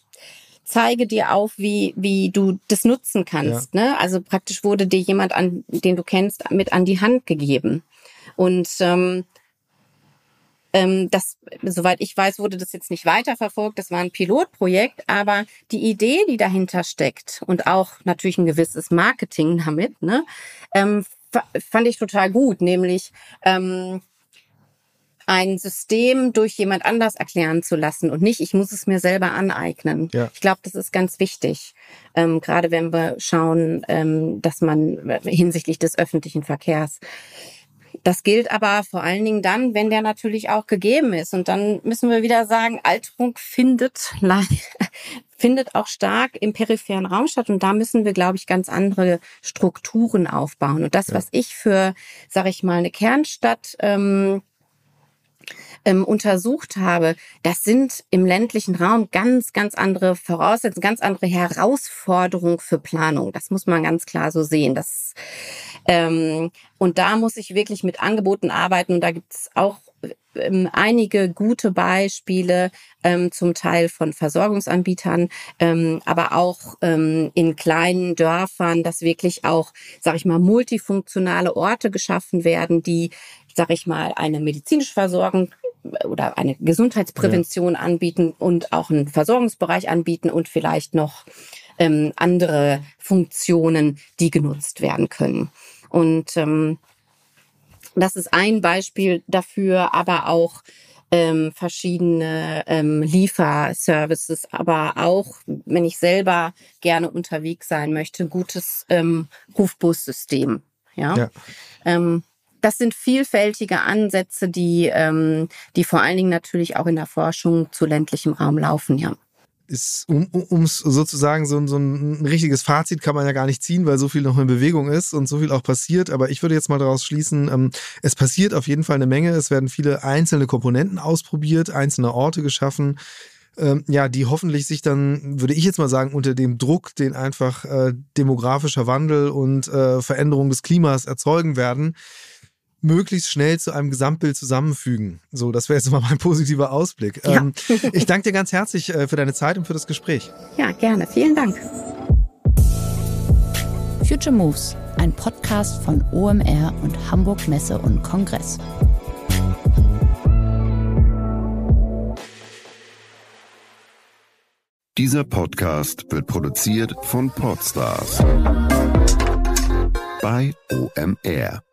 S2: zeige dir auf, wie, wie du das nutzen kannst. Ja. Ne? Also praktisch wurde dir jemand, an, den du kennst, mit an die Hand gegeben. Und ähm, ähm, das, soweit ich weiß, wurde das jetzt nicht weiterverfolgt. Das war ein Pilotprojekt, aber die Idee, die dahinter steckt und auch natürlich ein gewisses Marketing damit, ne, ähm, fand ich total gut. Nämlich ähm, ein System durch jemand anders erklären zu lassen und nicht, ich muss es mir selber aneignen. Ja. Ich glaube, das ist ganz wichtig, ähm, gerade wenn wir schauen, ähm, dass man äh, hinsichtlich des öffentlichen Verkehrs. Das gilt aber vor allen Dingen dann, wenn der natürlich auch gegeben ist. Und dann müssen wir wieder sagen, Alterung findet, *laughs* findet auch stark im peripheren Raum statt. Und da müssen wir, glaube ich, ganz andere Strukturen aufbauen. Und das, ja. was ich für, sage ich mal, eine Kernstadt ähm, ähm, untersucht habe, das sind im ländlichen Raum ganz, ganz andere Voraussetzungen, ganz andere Herausforderungen für Planung. Das muss man ganz klar so sehen. Das, ähm, und da muss ich wirklich mit Angeboten arbeiten. Und da gibt es auch ähm, einige gute Beispiele, ähm, zum Teil von Versorgungsanbietern, ähm, aber auch ähm, in kleinen Dörfern, dass wirklich auch, sag ich mal, multifunktionale Orte geschaffen werden, die, sag ich mal, eine medizinische Versorgung oder eine Gesundheitsprävention ja. anbieten und auch einen Versorgungsbereich anbieten und vielleicht noch ähm, andere Funktionen, die genutzt werden können. Und ähm, das ist ein Beispiel dafür, aber auch ähm, verschiedene ähm, Lieferservices, aber auch, wenn ich selber gerne unterwegs sein möchte, gutes ähm, Rufbussystem. Ja. ja. Ähm, das sind vielfältige Ansätze, die, ähm, die vor allen Dingen natürlich auch in der Forschung zu ländlichem Raum laufen, ja
S1: ist, um es sozusagen so, so ein, ein richtiges Fazit kann man ja gar nicht ziehen, weil so viel noch in Bewegung ist und so viel auch passiert. Aber ich würde jetzt mal daraus schließen, ähm, es passiert auf jeden Fall eine Menge. Es werden viele einzelne Komponenten ausprobiert, einzelne Orte geschaffen. Ähm, ja, die hoffentlich sich dann, würde ich jetzt mal sagen, unter dem Druck, den einfach äh, demografischer Wandel und äh, Veränderung des Klimas erzeugen werden, möglichst schnell zu einem Gesamtbild zusammenfügen. So, das wäre jetzt mal mein positiver Ausblick. Ja. Ähm, ich danke dir ganz herzlich äh, für deine Zeit und für das Gespräch.
S2: Ja, gerne. Vielen Dank.
S3: Future Moves, ein Podcast von OMR und Hamburg Messe und Kongress.
S4: Dieser Podcast wird produziert von Podstars bei OMR.